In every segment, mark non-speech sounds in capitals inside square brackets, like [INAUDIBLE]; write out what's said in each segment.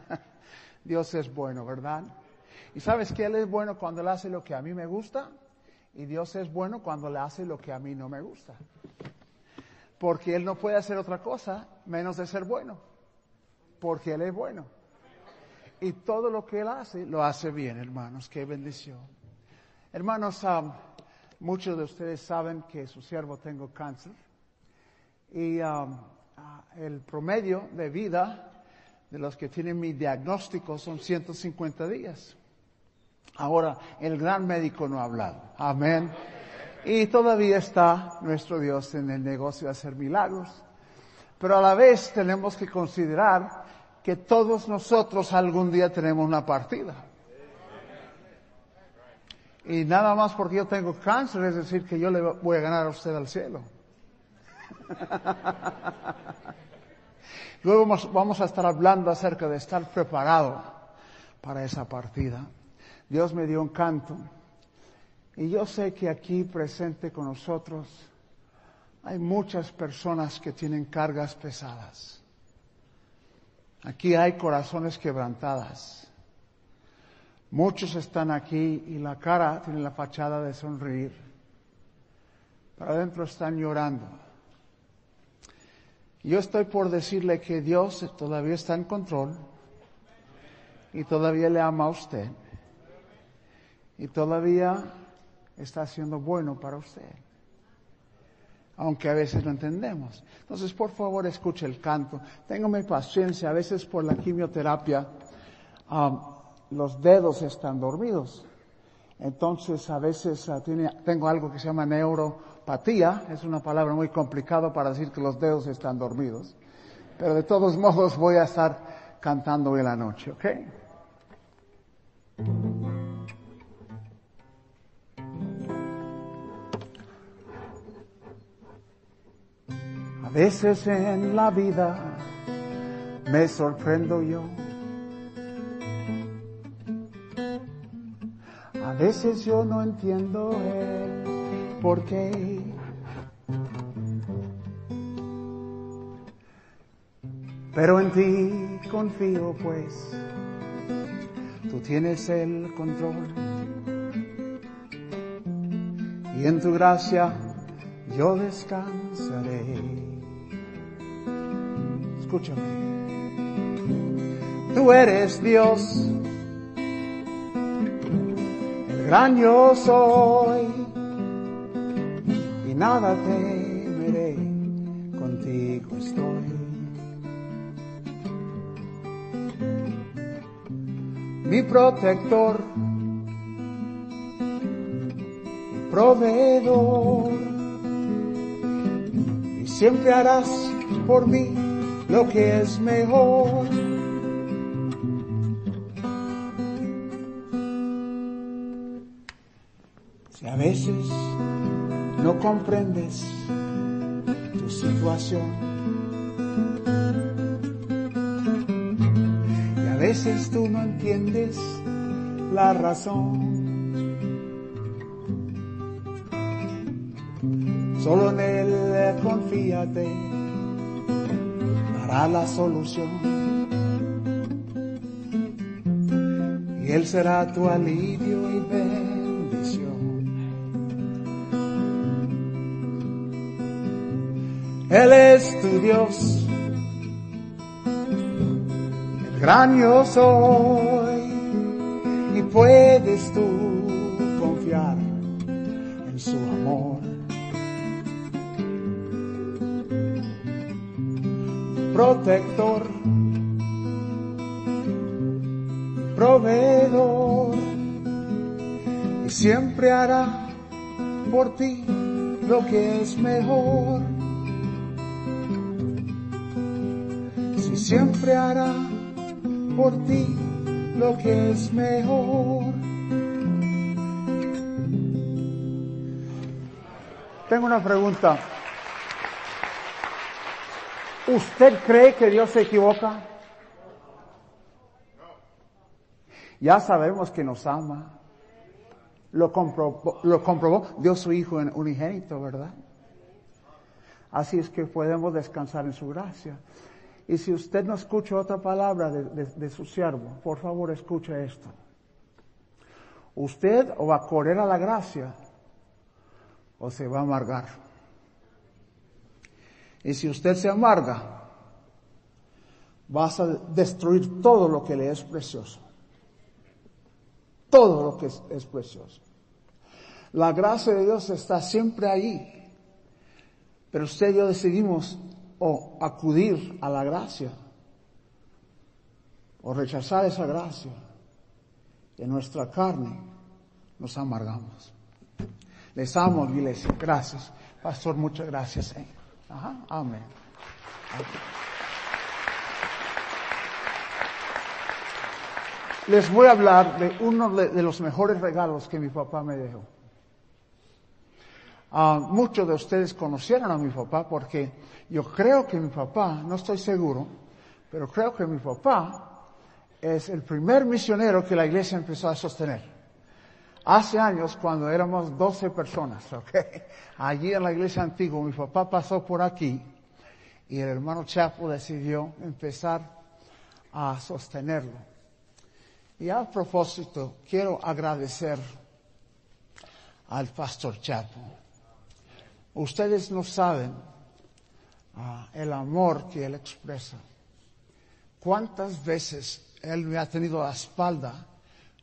[LAUGHS] Dios es bueno, ¿verdad? Y sabes que Él es bueno cuando Él hace lo que a mí me gusta y Dios es bueno cuando le hace lo que a mí no me gusta. Porque Él no puede hacer otra cosa menos de ser bueno. Porque Él es bueno. Y todo lo que Él hace, lo hace bien, hermanos. Qué bendición. Hermanos, um, muchos de ustedes saben que su siervo tengo cáncer. Y ah, el promedio de vida de los que tienen mi diagnóstico son 150 días. Ahora, el gran médico no ha hablado. Amén. Y todavía está nuestro Dios en el negocio de hacer milagros. Pero a la vez tenemos que considerar que todos nosotros algún día tenemos una partida. Y nada más porque yo tengo cáncer es decir que yo le voy a ganar a usted al cielo. [LAUGHS] Luego vamos a estar hablando acerca de estar preparado para esa partida. Dios me dio un canto. Y yo sé que aquí presente con nosotros hay muchas personas que tienen cargas pesadas. Aquí hay corazones quebrantadas. Muchos están aquí y la cara tiene la fachada de sonreír. Pero adentro están llorando. Yo estoy por decirle que Dios todavía está en control y todavía le ama a usted y todavía está siendo bueno para usted. Aunque a veces no entendemos. Entonces, por favor, escuche el canto. Téngame paciencia. A veces por la quimioterapia, los dedos están dormidos. Entonces, a veces uh, tengo algo que se llama neuropatía. Es una palabra muy complicada para decir que los dedos están dormidos. Pero de todos modos voy a estar cantando hoy la noche, ¿ok? A veces en la vida me sorprendo yo. A veces yo no entiendo el por qué. Pero en ti confío pues, tú tienes el control. Y en tu gracia yo descansaré escúchame. Tú eres Dios, el gran yo soy, y nada temeré, protector, proveedor, y siempre harás por mí lo que es mejor. Si a veces no comprendes tu situación veces tú no entiendes la razón. Solo en Él confíate la solución. Y Él será tu alivio y bendición. Él es tu Dios, yo soy, y puedes tú confiar en su amor. protector, proveedor, y siempre hará por ti lo que es mejor. Si siempre hará por ti lo que es mejor. Tengo una pregunta. ¿Usted cree que Dios se equivoca? Ya sabemos que nos ama. Lo comprobó, lo comprobó, su Hijo en unigénito, ¿verdad? Así es que podemos descansar en su gracia. Y si usted no escucha otra palabra de, su siervo, por favor escuche esto. Usted o va a correr a la gracia o se va a amargar. Y si usted se amarga, vas a destruir todo lo que le es precioso. Todo lo que es, es precioso. La gracia de Dios está siempre ahí. Pero usted y yo decidimos o acudir a la gracia o rechazar esa gracia. En nuestra carne nos amargamos. Les amo, iglesia. Gracias. Pastor, muchas gracias. Amén. Les voy a hablar de uno de los mejores regalos que mi papá me dejó. Muchos de ustedes conocieron a mi papá porque yo creo que mi papá, no estoy seguro, pero creo que mi papá es el primer misionero que la iglesia empezó a sostener. Hace años, cuando éramos 12 personas, [LAUGHS] ¿ok? Allí en la iglesia antigua, mi papá pasó por aquí y el hermano Chapo decidió empezar a sostenerlo. Y a propósito, quiero agradecer al pastor Chapo Ustedes no saben ah, el amor que Él expresa. ¿Cuántas veces Él me ha tenido la espalda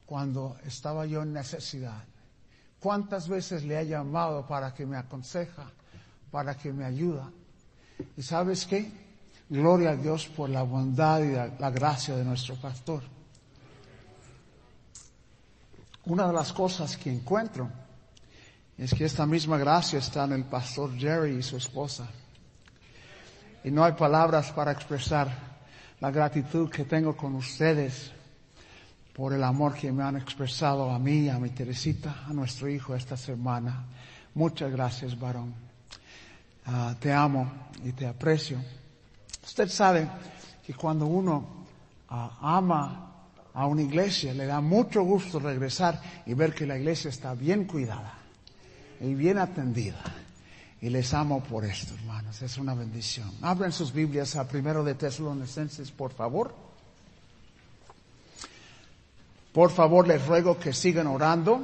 cuando estaba yo en necesidad? ¿Cuántas veces le ha llamado para que me aconseja, para que me ayuda? ¿Y sabes qué? Gloria a Dios por la bondad y la gracia de nuestro pastor. Una de las cosas que encuentro es que esta misma gracia está en el pastor Jerry y su esposa. Y no hay palabras para expresar la gratitud que tengo con ustedes por el amor que me han expresado a mí, a mi Teresita, a nuestro hijo esta semana. Muchas gracias, varón. Ah, te amo y te aprecio. Usted sabe que cuando uno ah, ama a una iglesia, le da mucho gusto regresar y ver que la iglesia está bien cuidada y bien atendida. Y les amo por esto, hermanos. Es una bendición. Abren sus Biblias a primero de Tesalonicenses, por favor. Por favor, les ruego que sigan orando.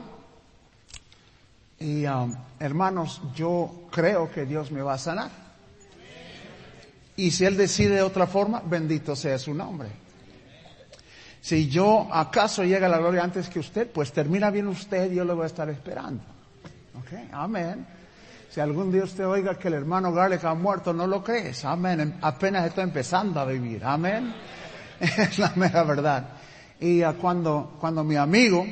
Y um, hermanos, yo creo que Dios me va a sanar. Y si Él decide de otra forma, bendito sea su nombre. Si yo acaso llega a la gloria antes que usted, pues termina bien usted yo lo voy a estar esperando. Okay, amén. Si algún día usted oiga que el hermano Garlic ha muerto, no lo crees. Amén. Em, apenas está empezando a vivir. Amén. [LAUGHS] Es la mera verdad. Y cuando, cuando mi amigo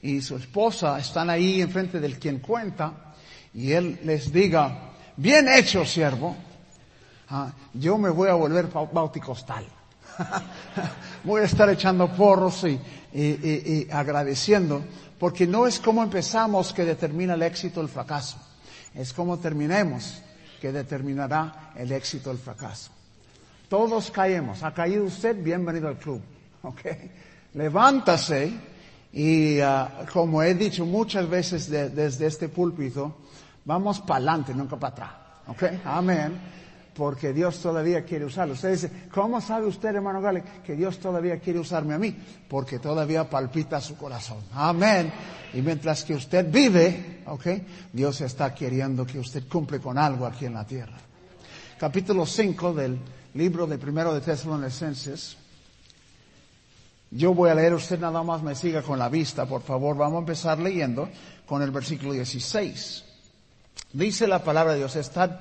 y su esposa están ahí enfrente del quien cuenta y él les diga, bien hecho siervo, uh, yo me voy a volver bauticostal. [LAUGHS] [LAUGHS] voy a estar echando porros y, y, agradeciendo porque no es cómo empezamos que determina el éxito o el fracaso. Es cómo terminemos que determinará el éxito o el fracaso. Todos caemos. ¿Ha caído usted? Bienvenido al club. [LAUGHS] ¿Ok? Levántase y, uh, como he dicho muchas veces desde este púlpito, vamos para adelante, nunca para atrás. ¿Ok? Amén porque Dios todavía quiere usarlo. Usted dice, ¿cómo sabe usted, hermano Gale, que Dios todavía quiere usarme a mí? Porque todavía palpita su corazón. Amén. Y mientras que usted vive, ¿ok? Dios está queriendo que usted cumple con algo aquí en la tierra. Capítulo 5 del libro de primero de Tesalonicenses. Yo voy a leer, usted nada más me siga con la vista, por favor. Vamos a empezar leyendo con el versículo 16. Dice la palabra de Dios, estad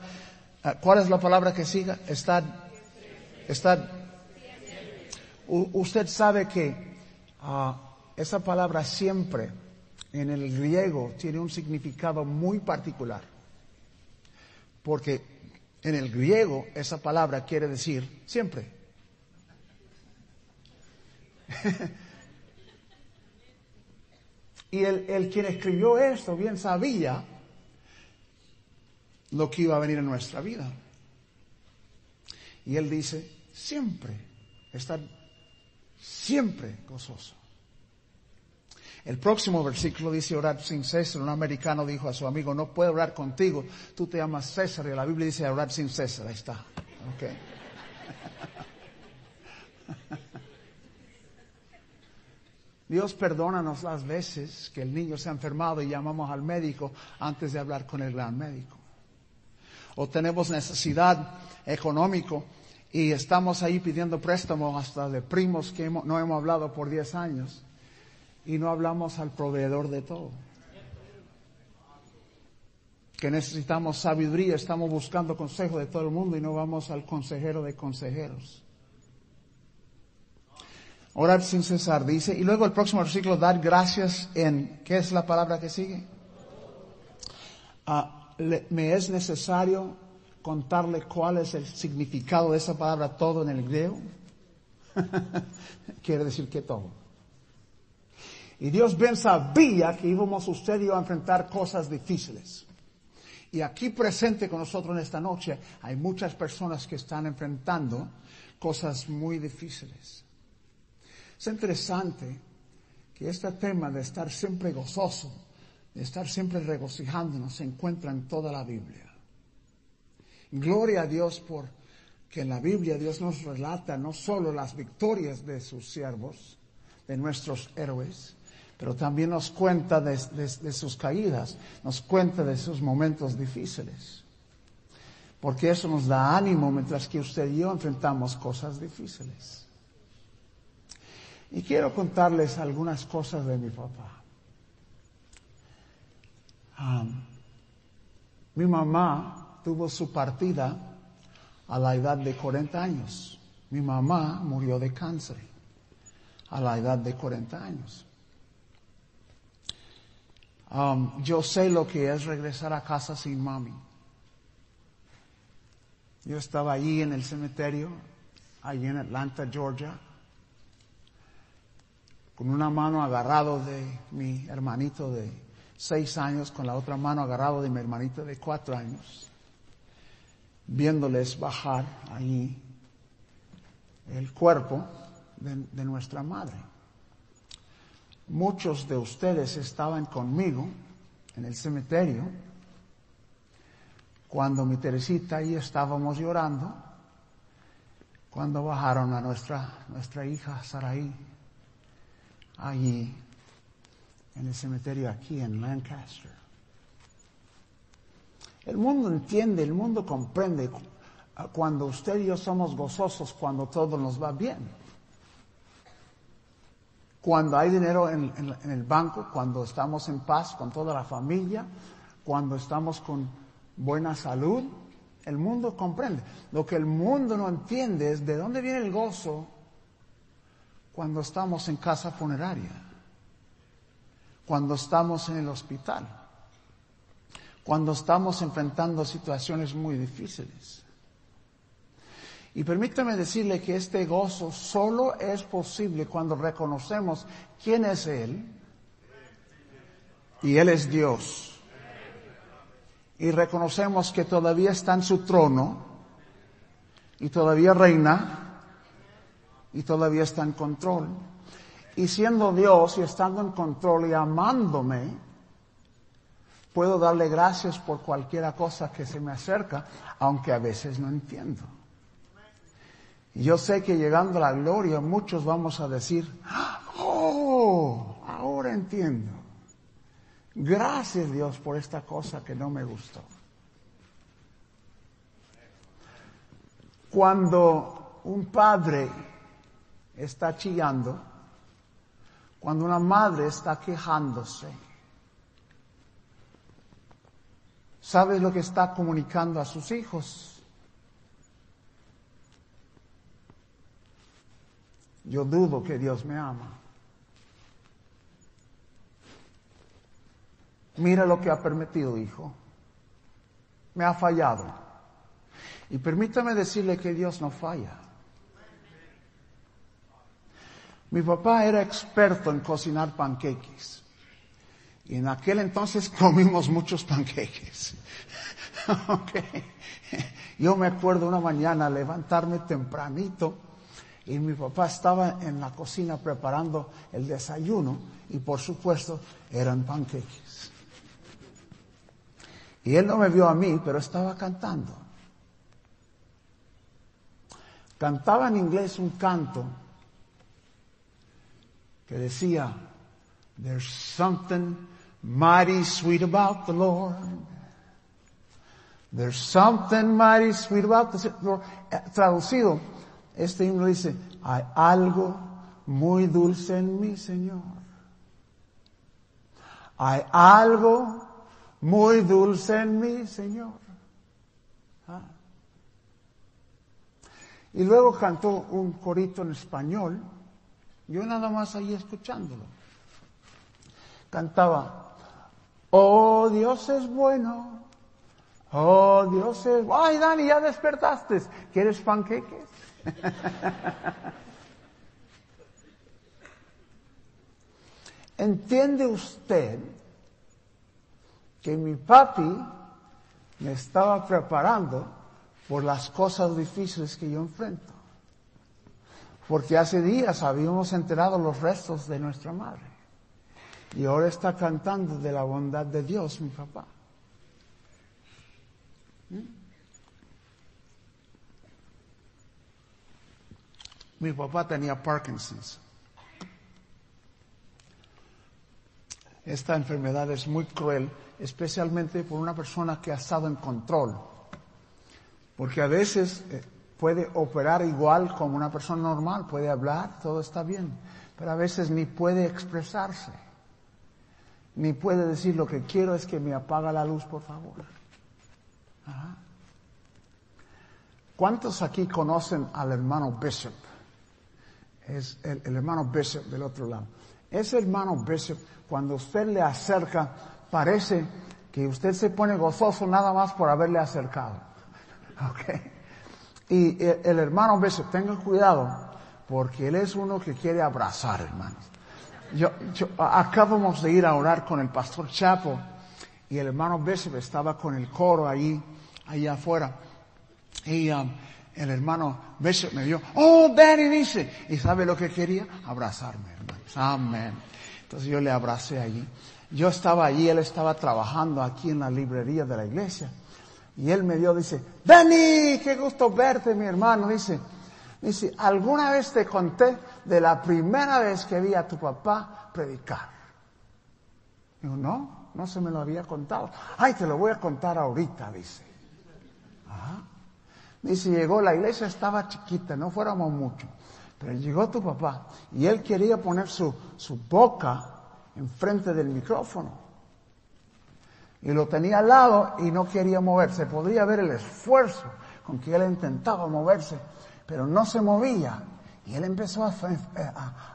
¿Cuál es la palabra que siga? Estad, estad. usted sabe que ah, esa palabra siempre en el griego tiene un significado muy particular. Porque en el griego esa palabra quiere decir siempre. [LAUGHS] y el, el quien escribió esto bien sabía lo que iba a venir en nuestra vida. Y él dice, siempre, estar siempre gozoso. El próximo versículo dice orar sin cesar. Un americano dijo a su amigo, no puedo orar contigo, tú te llamas César y la Biblia dice orar sin cesar. Ahí está. Okay. [LAUGHS] Dios perdónanos las veces que el niño se ha enfermado y llamamos al médico antes de hablar con el gran médico. O tenemos necesidad económico y estamos ahí pidiendo préstamo hasta de primos que no hemos hablado por 10 años y no hablamos al proveedor de todo. Que necesitamos sabiduría, estamos buscando consejo de todo el mundo y no vamos al consejero de consejeros. Orar sin cesar, dice. Y luego el próximo versículo, dar gracias en, ¿qué es la palabra que sigue? Ah, me es necesario contarle cuál es el significado de esa palabra todo en el griego. [LAUGHS] Quiere decir que todo. Y Dios bien sabía que íbamos usted y yo a enfrentar cosas difíciles. Y aquí presente con nosotros en esta noche hay muchas personas que están enfrentando cosas muy difíciles. Es interesante que este tema de estar siempre gozoso, de estar siempre regocijándonos, se encuentra en toda la Biblia. Gloria a Dios por que en la Biblia Dios nos relata no solo las victorias de sus siervos, de nuestros héroes, pero también nos cuenta de, de, sus caídas, nos cuenta de sus momentos difíciles. Porque eso nos da ánimo mientras que usted y yo enfrentamos cosas difíciles. Y quiero contarles algunas cosas de mi papá. Mi mamá tuvo su partida a la edad de 40 años. Mi mamá murió de cáncer a la edad de 40 años. yo sé lo que es regresar a casa sin mami. Yo estaba allí en el cementerio, allí en Atlanta, Georgia, con una mano agarrado de mi hermanito de seis años, con la otra mano agarrado de mi hermanito de cuatro años, viéndoles bajar ahí el cuerpo de, de nuestra madre. Muchos de ustedes estaban conmigo en el cementerio cuando mi Teresita y estábamos llorando, cuando bajaron a nuestra, nuestra hija Saraí allí en el cementerio aquí en Lancaster. El mundo entiende, el mundo comprende cuando usted y yo somos gozosos, cuando todo nos va bien. Cuando hay dinero en, en, el banco, cuando estamos en paz con toda la familia, cuando estamos con buena salud, el mundo comprende. Lo que el mundo no entiende es de dónde viene el gozo cuando estamos en casa funeraria, cuando estamos en el hospital, cuando estamos enfrentando situaciones muy difíciles. Y permítame decirle que este gozo solo es posible cuando reconocemos quién es Él y Él es Dios. Y reconocemos que todavía está en su trono y todavía reina y todavía está en control. Y siendo Dios y estando en control y amándome, puedo darle gracias por cualquier cosa que se me acerca, aunque a veces no entiendo. Y yo sé que llegando a la gloria muchos vamos a decir, oh, ahora entiendo. Gracias Dios por esta cosa que no me gustó. Cuando un padre está chillando, cuando una madre está quejándose, ¿sabe lo que está comunicando a sus hijos? Yo dudo que Dios me ama. Mira lo que ha permitido, hijo. Me ha fallado. Y permítame decirle que Dios no falla. Mi papá era experto en cocinar panqueques. Y en aquel entonces [LAUGHS] comimos muchos panqueques. [LAUGHS] okay. Yo me acuerdo una mañana levantarme tempranito y mi papá estaba en la cocina preparando el desayuno y por supuesto eran panqueques. Y él no me vio a mí, pero estaba cantando. cantaba en inglés un canto que decía, There's something mighty sweet about the Lord. There's something mighty sweet about the Lord. Eh, traducido, este himno dice, hay algo muy dulce en mi Señor. Hay algo muy dulce en mi Señor. Ah. Y luego cantó un corito en español, yo nada más ahí escuchándolo. Cantaba, oh Dios es bueno, oh Dios es. Ay Dani, ya despertaste, ¿quieres panqueques? [LAUGHS] ¿Entiende usted que mi papi me estaba preparando por las cosas difíciles que yo enfrento? Porque hace días habíamos enterado los restos de nuestra madre. Y ahora está cantando de la bondad de Dios, mi papá. ¿Mm? Mi papá tenía Parkinson's. Esta enfermedad es muy cruel, especialmente por una persona que ha estado en control. Porque a veces eh, puede operar igual como una persona normal, puede hablar, todo está bien, pero a veces ni puede expresarse, ni puede decir lo que quiero es que me apaga la luz, por favor. ¿Cuántos aquí conocen al hermano Bishop? Es el, hermano Bishop del otro lado. Ese hermano Bishop cuando usted le acerca, parece que usted se pone gozoso nada más por haberle acercado. [LAUGHS] Okay. Y el, hermano Bishop, tenga cuidado, porque él es uno que quiere abrazar, hermanos. Yo, acabamos de ir a orar con el pastor Chapo y el hermano Bishop estaba con el coro ahí, ahí afuera. Y um, el hermano Bishop me vio, oh, Danny dice, y sabe lo que quería? Abrazarme, hermanos. Amén. Entonces yo le abracé allí. Yo estaba allí, él estaba trabajando aquí en la librería de la iglesia. Y él me dio, dice, Dani, qué gusto verte, mi hermano. Dice, dice, ¿alguna vez te conté de la primera vez que vi a tu papá predicar? Digo, no, no se me lo había contado. Ay, te lo voy a contar ahorita, dice. Ajá. Dice, llegó, la iglesia estaba chiquita, no fuéramos mucho. Pero llegó tu papá y él quería poner su, su boca enfrente del micrófono. Y lo tenía al lado y no quería moverse. Podría ver el esfuerzo con que él intentaba moverse, pero no se movía. Y él empezó a,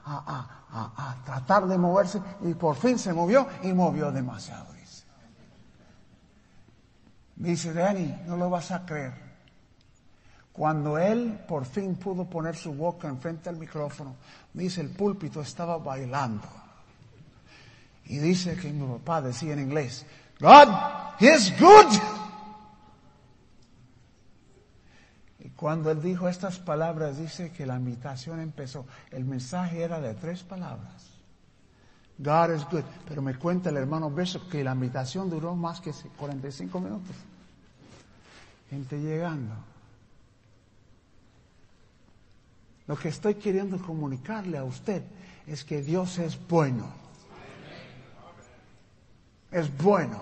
a, tratar de moverse y por fin se movió y movió demasiado. Dice, dice Danny, no lo vas a creer. Cuando él por fin pudo poner su boca enfrente al micrófono, dice el púlpito estaba bailando. Y dice que mi papá decía en inglés, God is good. Y cuando él dijo estas palabras, dice que la invitación empezó. El mensaje era de tres palabras. God is good. Pero me cuenta el hermano Bishop que la invitación duró más que 45 minutos. Gente llegando. Lo que estoy queriendo comunicarle a usted es que Dios es bueno. Es bueno.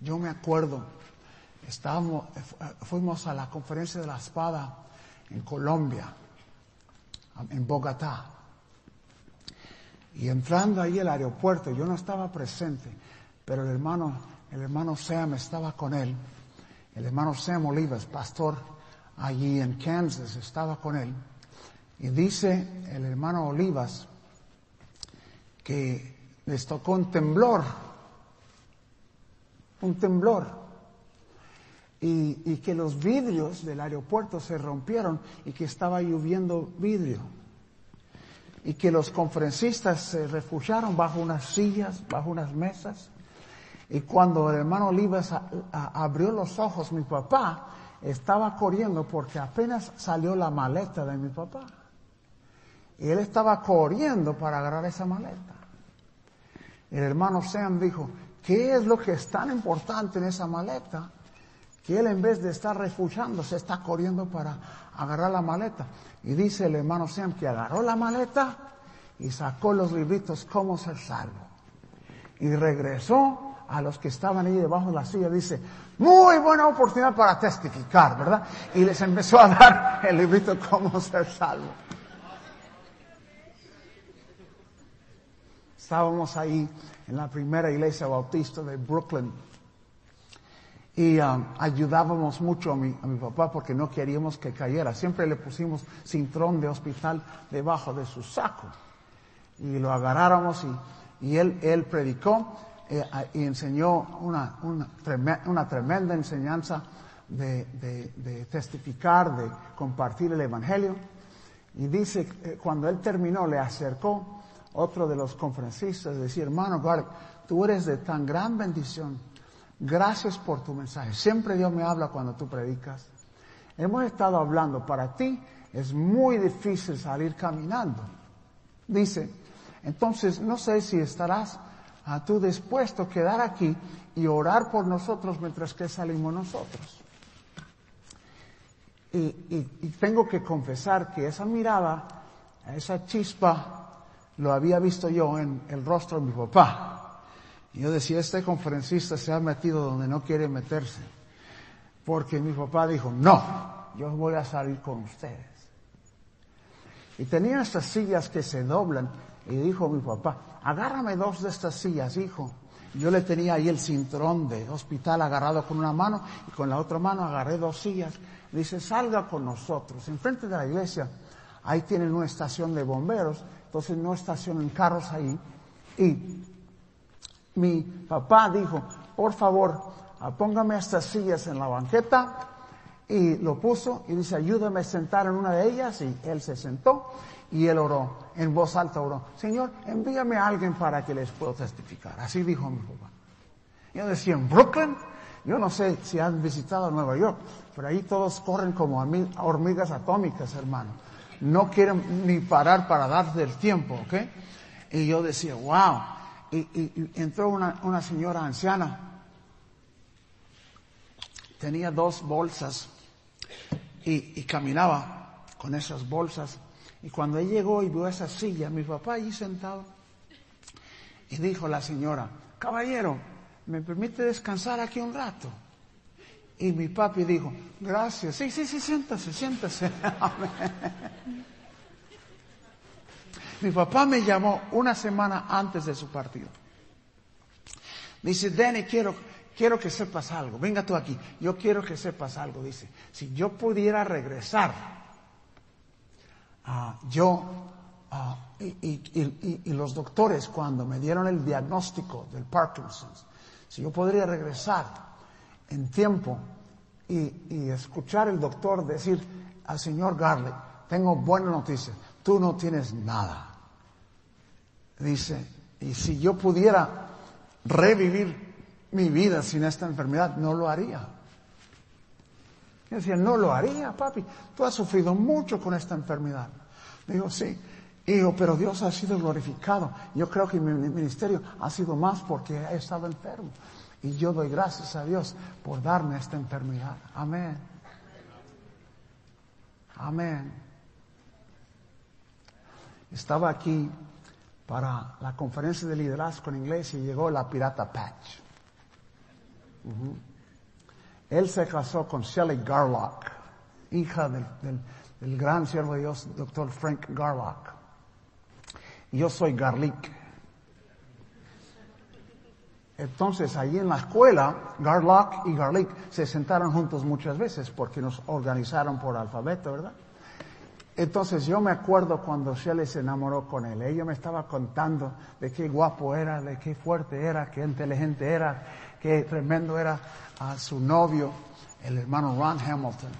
Yo me acuerdo, estábamos, fuimos a la conferencia de la espada en Colombia, en Bogotá. Y entrando ahí al aeropuerto, yo no estaba presente, pero el hermano, el hermano Sam estaba con él. El hermano Sam Olivas, pastor allí en Kansas, estaba con él. Y dice el hermano Olivas que les tocó un temblor, un temblor, y, y, que los vidrios del aeropuerto se rompieron y que estaba lloviendo vidrio, y que los conferencistas se refugiaron bajo unas sillas, bajo unas mesas, y cuando el hermano Olivas abrió los ojos, mi papá estaba corriendo porque apenas salió la maleta de mi papá. Y él estaba corriendo para agarrar esa maleta. el hermano Sam dijo, ¿qué es lo que es tan importante en esa maleta? Que él en vez de estar refugiándose está corriendo para agarrar la maleta. Y dice el hermano Sam que agarró la maleta y sacó los libritos Cómo ser salvo. Y regresó a los que estaban ahí debajo de la silla, dice, muy buena oportunidad para testificar, ¿verdad? Y les empezó a dar el librito Cómo ser salvo. Estábamos ahí en la primera iglesia bautista de Brooklyn y um, ayudábamos mucho a mi, a mi papá porque no queríamos que cayera. Siempre le pusimos cintrón de hospital debajo de su saco y lo agarráramos y, y él, él predicó y enseñó una, una, una tremenda enseñanza de, de, de, testificar, de compartir el Evangelio. Y dice, eh, cuando él terminó, le acercó otro de los conferencistas, decía, hermano Garlic, tú eres de tan gran bendición. Gracias por tu mensaje. Siempre Dios me habla cuando tú predicas. Hemos estado hablando, para ti es muy difícil salir caminando. Dice, entonces no sé si estarás a tú dispuesto quedar aquí y orar por nosotros mientras que salimos nosotros. Y, y, y tengo que confesar que esa mirada, esa chispa lo había visto yo en el rostro de mi papá. Y yo decía, este conferencista se ha metido donde no quiere meterse. Porque mi papá dijo, no, yo voy a salir con ustedes. Y tenía estas sillas que se doblan. Y dijo mi papá, agárrame dos de estas sillas, hijo. Yo le tenía ahí el cinturón de hospital agarrado con una mano y con la otra mano agarré dos sillas. Dice, salga con nosotros. Enfrente de la iglesia, ahí tienen una estación de bomberos entonces no estacionen carros ahí. Y mi papá dijo, por favor, póngame estas sillas en la banqueta. Y lo puso y dice, ayúdame a sentar en una de ellas. Y él se sentó y él oró, en voz alta oró, Señor, envíame a alguien para que les pueda testificar. Así dijo mi papá. Yo decía, en Brooklyn, yo no sé si han visitado Nueva York, pero ahí todos corren como hormigas atómicas, hermano no quieren ni parar para darse el tiempo, ¿ok? Y yo decía, wow. Y, entró una, una, señora anciana, tenía dos bolsas y, y, caminaba con esas bolsas. Y cuando él llegó y vio esa silla, mi papá allí sentado, y dijo la señora, caballero, ¿me permite descansar aquí un rato? Y mi papi dijo, gracias, sí, sí, sí, siéntase, siéntase. [LAUGHS] mi papá me llamó una semana antes de su partido. Dice, Danny, quiero, quiero que sepas algo. Venga tú aquí. Yo quiero que sepas algo. Dice, si yo pudiera regresar, uh, yo, uh, y, y, los doctores cuando me dieron el diagnóstico del Parkinson's, si yo podría regresar en tiempo y, escuchar el doctor decir al señor Garley, tengo buena noticia, tú no tienes nada. Dice, y si yo pudiera revivir mi vida sin esta enfermedad, no lo haría. Yo decía, no lo haría, papi. Tú has sufrido mucho con esta enfermedad. Digo, sí. Digo, pero Dios ha sido glorificado. Yo creo que mi ministerio ha sido más porque he estado enfermo. Y yo doy gracias a Dios por darme esta enfermedad. Amén. Amén. Estaba aquí para la conferencia de liderazgo en inglés y llegó la pirata Patch. Él se casó con Shelley Garlock, hija del, del gran siervo de Dios, doctor Frank Garlock. Yo soy Garlic. Entonces, allí en la escuela, Garlock y Garlic se sentaron juntos muchas veces porque nos organizaron por alfabeto, ¿verdad? Entonces yo me acuerdo cuando Shelley se enamoró con él. Ella me estaba contando de qué guapo era, de qué fuerte era, qué inteligente era, qué tremendo era a su novio, el hermano Ron Hamilton.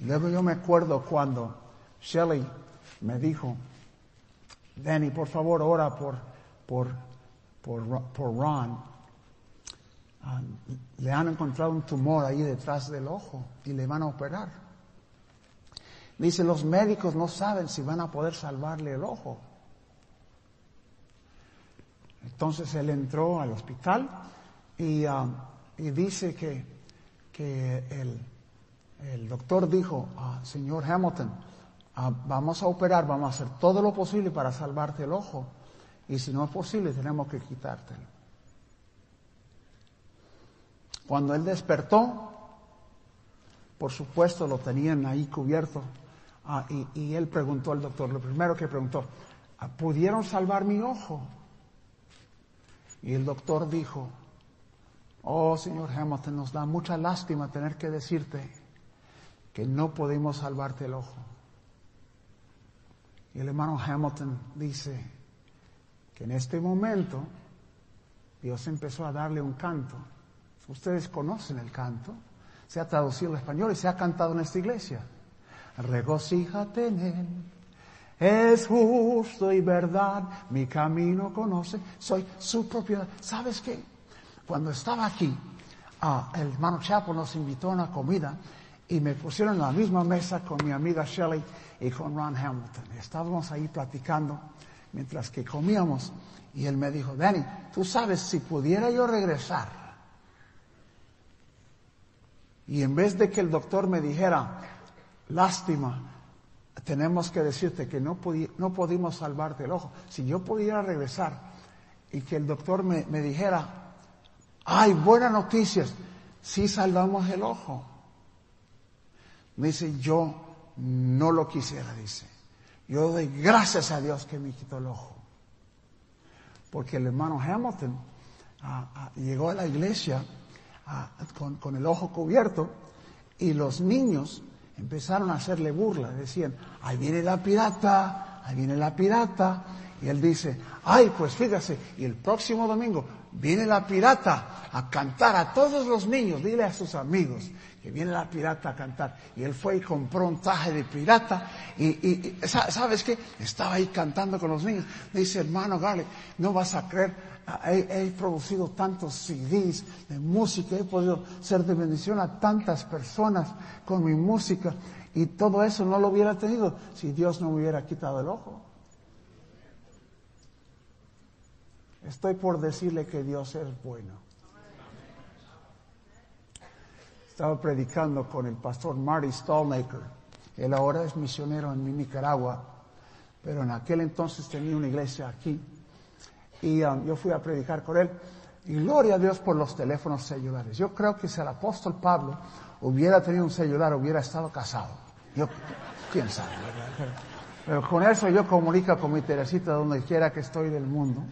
Y luego yo me acuerdo cuando Shelley me dijo, Danny, por favor, ora por, por por, por Ron, ah, le han encontrado un tumor ahí detrás del ojo y le van a operar. Dice, los médicos no saben si van a poder salvarle el ojo. entonces él entró al hospital y, um, y dice que, que el, el doctor dijo, ah, señor Hamilton, ah, vamos a operar, vamos a hacer todo lo posible para salvarte el ojo. Y si no es posible, tenemos que quitártelo. Cuando él despertó, por supuesto lo tenían ahí cubierto. Ah, y, él preguntó al doctor, lo primero que preguntó, ¿pudieron salvar mi ojo? Y el doctor dijo, oh señor Hamilton, nos da mucha lástima tener que decirte que no podemos salvarte el ojo. Y el hermano Hamilton dice que en este momento Dios empezó a darle un canto. Ustedes conocen el canto. Se ha traducido al español y se ha cantado en esta iglesia. Regocíjate en él. Es justo y verdad, mi camino conoce, soy su propiedad. ¿Sabes qué? Cuando estaba aquí, el hermano Chapo nos invitó a una comida y me pusieron en la misma mesa con mi amiga Shelley y con Ron Hamilton. Estábamos ahí platicando mientras que comíamos y él me dijo, Danny, tú sabes, si pudiera yo regresar y en vez de que el doctor me dijera, lástima, tenemos que decirte que no, no pudimos salvarte el ojo, si yo pudiera regresar y que el doctor me dijera, ay, buenas noticias, sí salvamos el ojo. Me dice, yo no lo quisiera, dice. Yo doy gracias a Dios que me quitó el ojo. Porque el hermano Hamilton ah, ah, llegó a la iglesia ah, con, el ojo cubierto y los niños empezaron a hacerle burla. Decían, ahí viene la pirata, ahí viene la pirata. Y él dice, ay, pues fíjese, y el próximo domingo viene la pirata a cantar a todos los niños, dile a sus amigos que viene la pirata a cantar. Y él fue y compró un traje de pirata y, y, ¿sabes qué? Estaba ahí cantando con los niños. dice, hermano Garley, no vas a creer, he, he, producido tantos CDs de música, he podido ser de bendición a tantas personas con mi música y todo eso no lo hubiera tenido si Dios no me hubiera quitado el ojo. Estoy por decirle que Dios es bueno. Estaba predicando con el pastor Marty Stallmaker. Él ahora es misionero en Nicaragua, pero en aquel entonces tenía una iglesia aquí. Y um, yo fui a predicar con él. Y gloria a Dios por los teléfonos celulares. Yo creo que si el apóstol Pablo hubiera tenido un celular, hubiera estado casado. Yo, quién sabe, Pero, pero con eso yo comunico con mi Teresita donde quiera que estoy del mundo.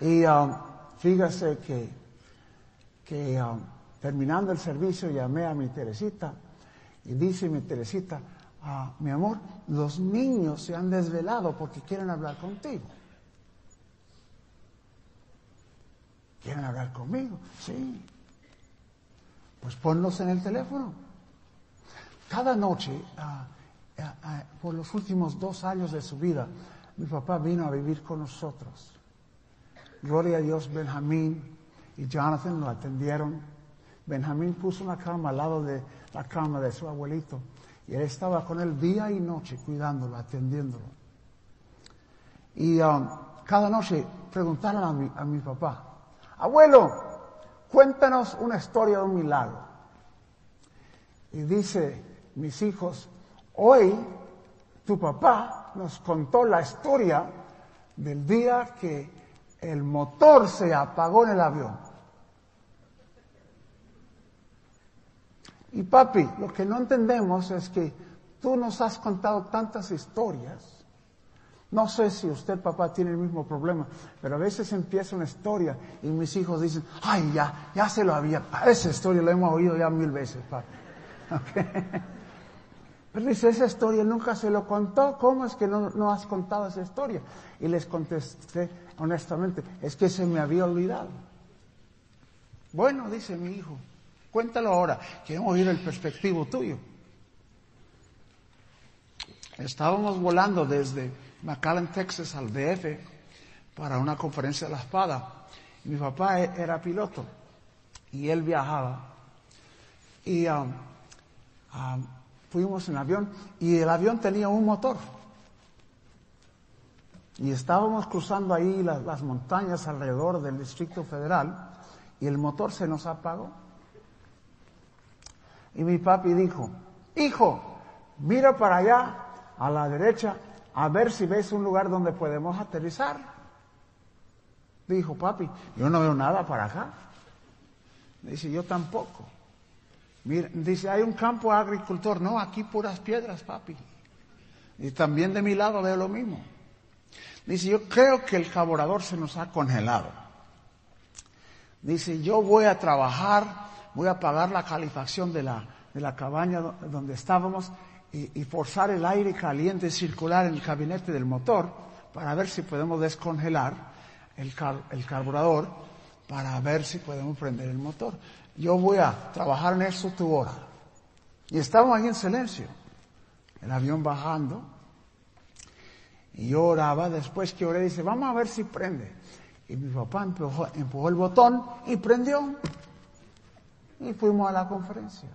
Y um, fíjese que, que um, terminando el servicio llamé a mi Teresita y dice mi Teresita, ah, mi amor, los niños se han desvelado porque quieren hablar contigo. ¿Quieren hablar conmigo? Sí. Pues ponlos en el teléfono. Cada noche, ah, ah, por los últimos dos años de su vida, mi papá vino a vivir con nosotros. Gloria a Dios, Benjamín y Jonathan lo atendieron. Benjamín puso una cama al lado de la cama de su abuelito y él estaba con él día y noche cuidándolo, atendiéndolo. Y um, cada noche preguntaron a mi, a mi papá, abuelo, cuéntanos una historia de un milagro. Y dice, mis hijos, hoy tu papá nos contó la historia del día que el motor se apagó en el avión. Y papi, lo que no entendemos es que tú nos has contado tantas historias. No sé si usted, papá, tiene el mismo problema, pero a veces empieza una historia y mis hijos dicen, ay, ya, ya se lo había, esa historia la hemos oído ya mil veces, papi. [LAUGHS] Pero dice, esa historia nunca se lo contó, ¿cómo es que no, no has contado esa historia? Y les contesté, honestamente, es que se me había olvidado. Bueno, dice mi hijo, cuéntalo ahora, queremos oír el perspectivo tuyo. Estábamos volando desde McAllen, Texas al DF para una conferencia de la espada. Mi papá e-, era piloto y él viajaba. Y um, um, fuimos en avión y el avión tenía un motor. y estábamos cruzando ahí las, montañas alrededor del Distrito Federal y el motor se nos apagó. Y mi papi dijo, hijo, mira para allá, a la derecha, a ver si ves un lugar donde podemos aterrizar. Dijo, papi, yo no veo nada para acá. Dice, yo tampoco. Mira, dice, hay un campo agricultor. No, aquí puras piedras, papi. Y también de mi lado veo lo mismo. Dice, yo creo que el carburador se nos ha congelado. Dice, yo voy a trabajar, voy a pagar la calefacción de la, de la cabaña donde estábamos y, forzar el aire caliente circular en el gabinete del motor para ver si podemos descongelar el, el carburador para ver si podemos prender el motor. Yo voy a trabajar en eso tu hora. Y estábamos ahí en silencio, el avión bajando, y yo oraba, después que oré, dice, vamos a ver si prende. Y mi papá empujó, empujó el botón y prendió. Y fuimos a la conferencia.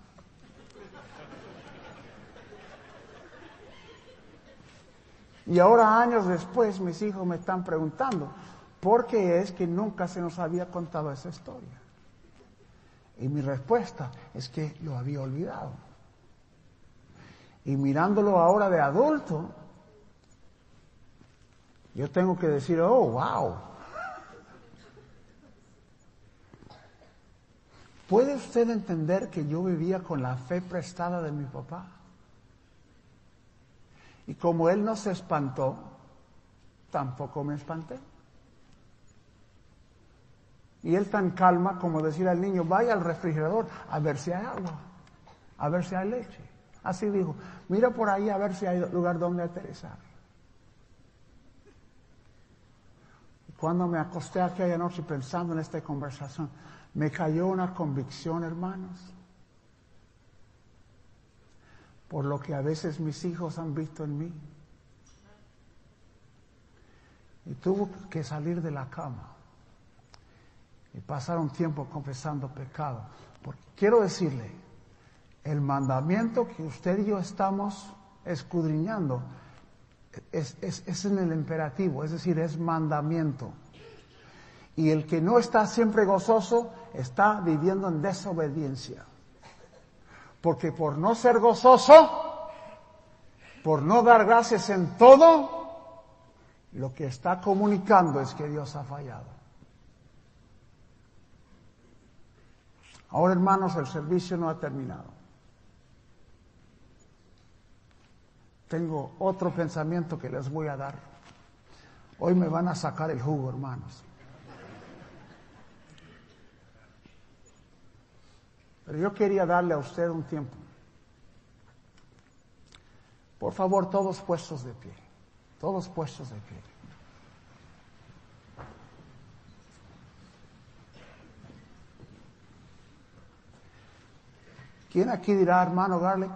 Y ahora, años después, mis hijos me están preguntando, ¿por qué es que nunca se nos había contado esa historia? Y mi respuesta es que lo había olvidado. Y mirándolo ahora de adulto, yo tengo que decir, oh, wow. ¿Puede usted entender que yo vivía con la fe prestada de mi papá? Y como él no se espantó, tampoco me espanté. Y él tan calma como decir al niño, vaya al refrigerador a ver si hay agua, a ver si hay leche. Así dijo, mira por ahí a ver si hay lugar donde aterrizar. Y cuando me acosté aquella noche pensando en esta conversación, me cayó una convicción, hermanos por lo que a veces mis hijos han visto en mí. Y tuvo que salir de la cama y pasar un tiempo confesando pecado. Porque quiero decirle, el mandamiento que usted y yo estamos escudriñando es, es, en el imperativo, es decir, es mandamiento. Y el que no está siempre gozoso está viviendo en desobediencia. Porque por no ser gozoso, por no dar gracias en todo, lo que está comunicando es que Dios ha fallado. Ahora, hermanos, el servicio no ha terminado. Tengo otro pensamiento que les voy a dar. Hoy me van a sacar el jugo, hermanos. Pero yo quería darle a usted un tiempo. Por favor, todos puestos de pie. Todos puestos de pie. ¿Quién aquí dirá, hermano Garlic?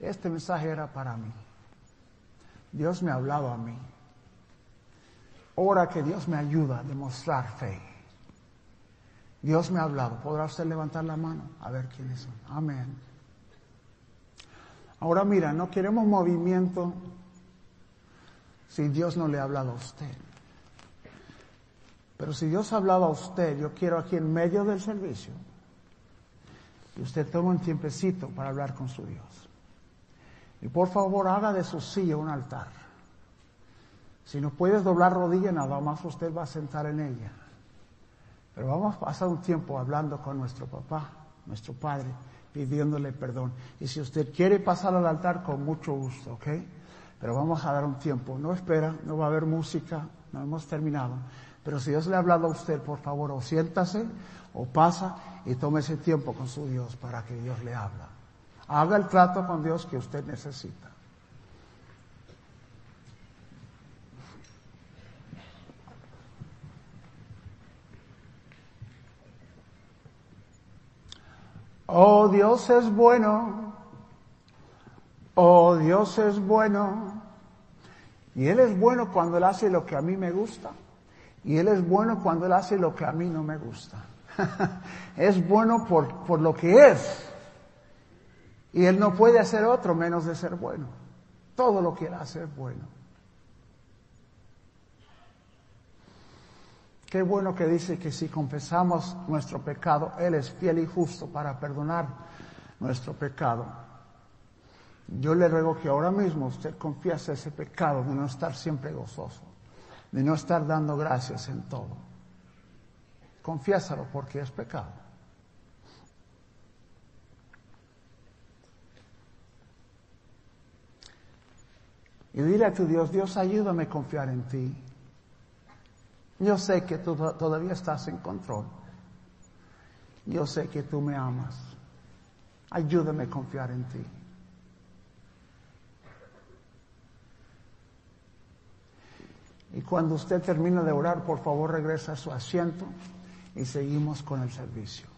Este mensaje era para mí. Dios me ha hablado a mí. Ora que Dios me ayuda a demostrar fe. Dios me ha hablado. ¿Podrá usted levantar la mano? A ver quiénes son. Amén. Ahora mira, no queremos movimiento si Dios no le ha hablado a usted. Pero si Dios ha hablado a usted, yo quiero aquí en medio del servicio que usted tome un tiempecito para hablar con su Dios. Y por favor haga de su silla un altar. Si no puedes doblar rodilla, nada más usted va a sentar en ella. Pero vamos a pasar un tiempo hablando con nuestro papá, nuestro padre, pidiéndole perdón. Y si usted quiere pasar al altar, con mucho gusto, ¿ok? Pero vamos a dar un tiempo. No espera, no va a haber música, no hemos terminado. Pero si Dios le ha hablado a usted, por favor, o siéntase, o pasa y tome ese tiempo con su Dios para que Dios le habla. Haga el trato con Dios que usted necesita. Oh Dios es bueno, oh Dios es bueno. Y Él es bueno cuando Él hace lo que a mí me gusta. Y Él es bueno cuando Él hace lo que a mí no me gusta. [LAUGHS] es bueno por, por lo que es. Y Él no puede hacer otro menos de ser bueno. Todo lo que Él hace es bueno. Qué bueno que dice que si confesamos nuestro pecado, Él es fiel y justo para perdonar nuestro pecado. Yo le ruego que ahora mismo usted confiese ese pecado de no estar siempre gozoso, de no estar dando gracias en todo. Confiésalo porque es pecado. Y dile a tu Dios, Dios ayúdame a confiar en ti. Yo sé que tú todavía estás en control. Yo sé que tú me amas. Ayúdame a confiar en ti. Y cuando usted termine de orar, por favor regresa a su asiento y seguimos con el servicio.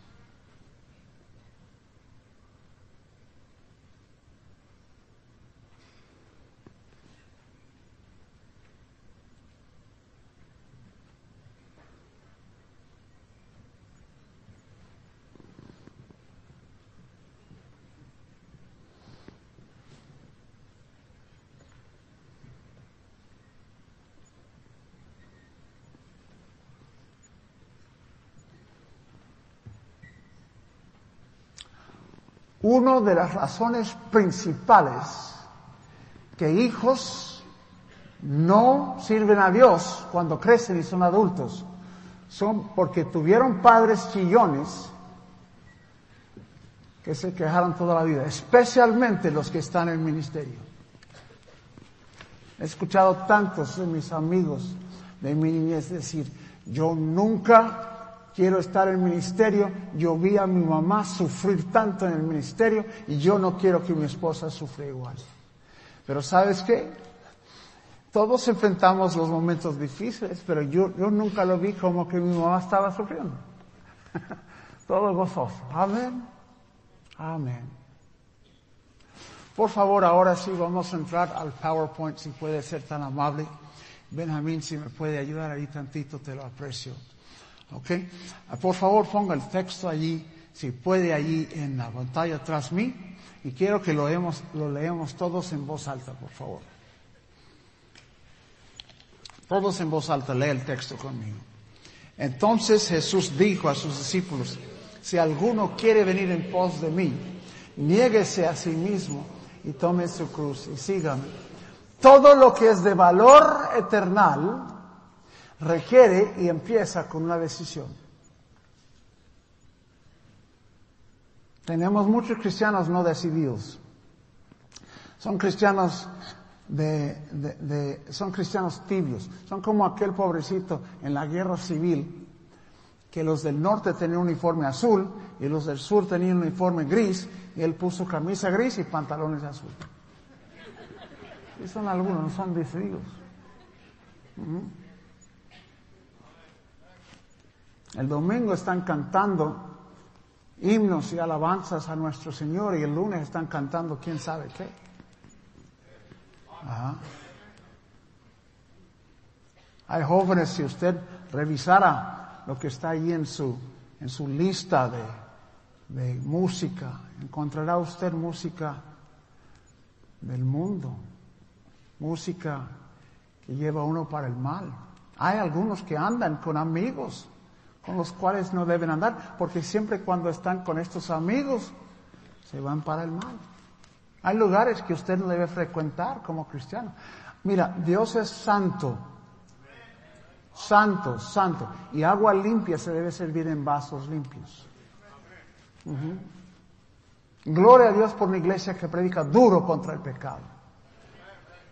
Una de las razones principales que hijos no sirven a Dios cuando crecen y son adultos son porque tuvieron padres chillones que se quejaron toda la vida, especialmente los que están en el ministerio. He escuchado tantos de mis amigos de mi niñez decir, yo nunca quiero estar en el ministerio, yo vi a mi mamá sufrir tanto en el ministerio y yo no quiero que mi esposa sufra igual. Pero sabes qué? Todos enfrentamos los momentos difíciles, pero yo, nunca lo vi como que mi mamá estaba sufriendo. [LAUGHS] Todo gozoso. Amén. Amén. Por favor, ahora sí vamos a entrar al PowerPoint, si puede ser tan amable. Benjamín, si me puede ayudar ahí tantito, te lo aprecio. ¿Ok? Ah, por favor, ponga el texto allí, si puede, allí en la pantalla tras mí. Y quiero que lo, leemos, lo leemos todos en voz alta, por favor. Todos en voz alta, lee el texto conmigo. Entonces Jesús dijo a sus discípulos, si alguno quiere venir en pos de mí, niéguese a sí mismo y tome su cruz y sígame. Todo lo que es de valor eternal, requiere y empieza con una decisión. Tenemos muchos cristianos no decididos. Son cristianos de, son cristianos tibios. Son como aquel pobrecito en la guerra civil que los del norte tenían un uniforme azul y los del sur tenían un uniforme gris y él puso camisa gris y pantalones azul. Y son algunos, no son decididos. El domingo están cantando himnos y alabanzas a nuestro Señor y el lunes están cantando quién sabe qué. Hay jóvenes, si usted revisara lo que está ahí en su, en su lista de, de música, encontrará usted música del mundo, música que lleva uno para el mal. Hay algunos que andan con amigos con los cuales no deben andar, porque siempre cuando están con estos amigos se van para el mal. Hay lugares que usted no debe frecuentar como cristiano. Mira, Dios es santo, santo, santo, y agua limpia se debe servir en vasos limpios. Gloria a Dios por una iglesia que predica duro contra el pecado.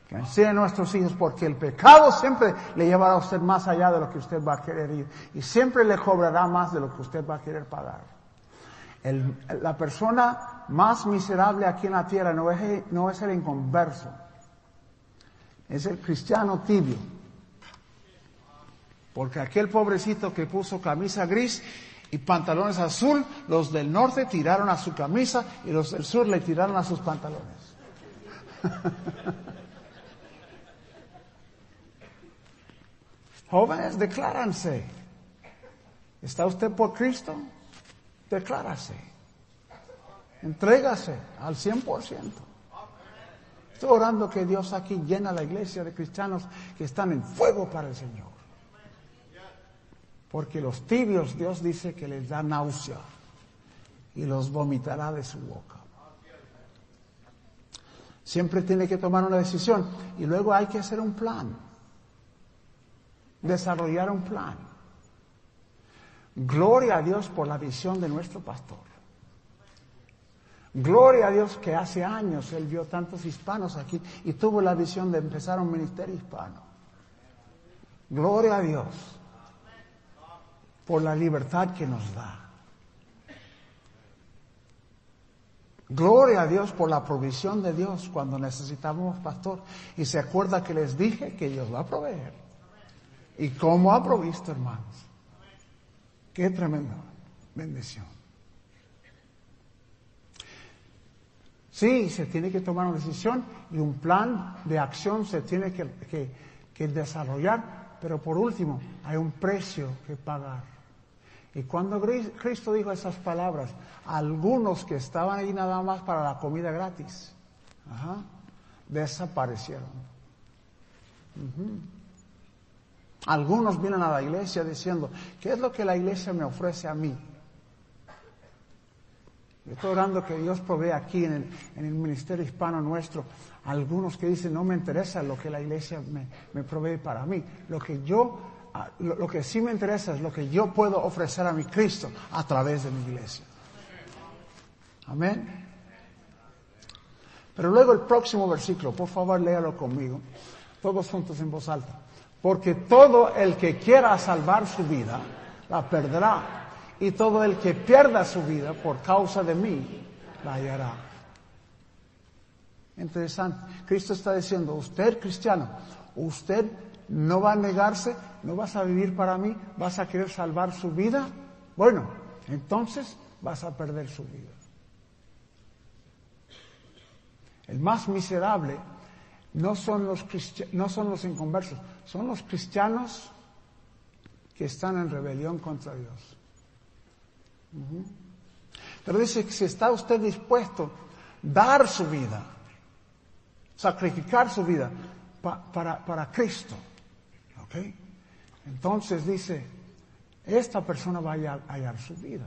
Que enseñe a nuestros hijos porque el pecado siempre le llevará a usted más allá de lo que usted va a querer ir y siempre le cobrará más de lo que usted va a querer pagar. la persona más miserable aquí en la tierra no es, no es el inconverso, es el cristiano tibio. Porque aquel pobrecito que puso camisa gris y pantalones azul, los del norte tiraron a su camisa y los del sur le tiraron a sus pantalones. [LAUGHS] Jóvenes, decláranse. ¿Está usted por Cristo? Declárase. Entrégase al 100%. Estoy orando que Dios aquí llena la iglesia de cristianos que están en fuego para el Señor. Porque los tibios Dios dice que les da náusea y los vomitará de su boca. Siempre tiene que tomar una decisión y luego hay que hacer un plan, desarrollar un plan. Gloria a Dios por la visión de nuestro pastor. Gloria a Dios que hace años él vio tantos hispanos aquí y tuvo la visión de empezar un ministerio hispano. Gloria a Dios por la libertad que nos da. Gloria a Dios por la provisión de Dios cuando necesitamos pastor. Y se acuerda que les dije que Dios va a proveer. ¿Y cómo ha provisto, hermanos? Qué tremenda bendición. Sí, se tiene que tomar una decisión y un plan de acción se tiene que, desarrollar, pero por último hay un precio que pagar. Y cuando Cristo dijo esas palabras, algunos que estaban ahí nada más para la comida gratis, desaparecieron. Algunos vienen a la iglesia diciendo, ¿qué es lo que la iglesia me ofrece a mí? Yo estoy orando que Dios provee aquí en el, ministerio hispano nuestro algunos que dicen, no me interesa lo que la iglesia me, me provee para mí. Lo que yo Ah, lo, que sí me interesa es lo que yo puedo ofrecer a mi Cristo a través de mi iglesia. Amén. Pero luego el próximo versículo, por favor léalo conmigo, todos juntos en voz alta. Porque todo el que quiera salvar su vida, la perderá. Y todo el que pierda su vida por causa de mí, la hallará. Interesante. Cristo está diciendo, usted cristiano, usted no va a negarse, no vas a vivir para mí, vas a querer salvar su vida. Bueno, entonces vas a perder su vida. El más miserable no son los, no son los inconversos, son los cristianos que están en rebelión contra Dios. Pero dice que si está usted dispuesto a dar su vida, sacrificar su vida para, para Cristo, entonces dice, esta persona va a hallar, su vida.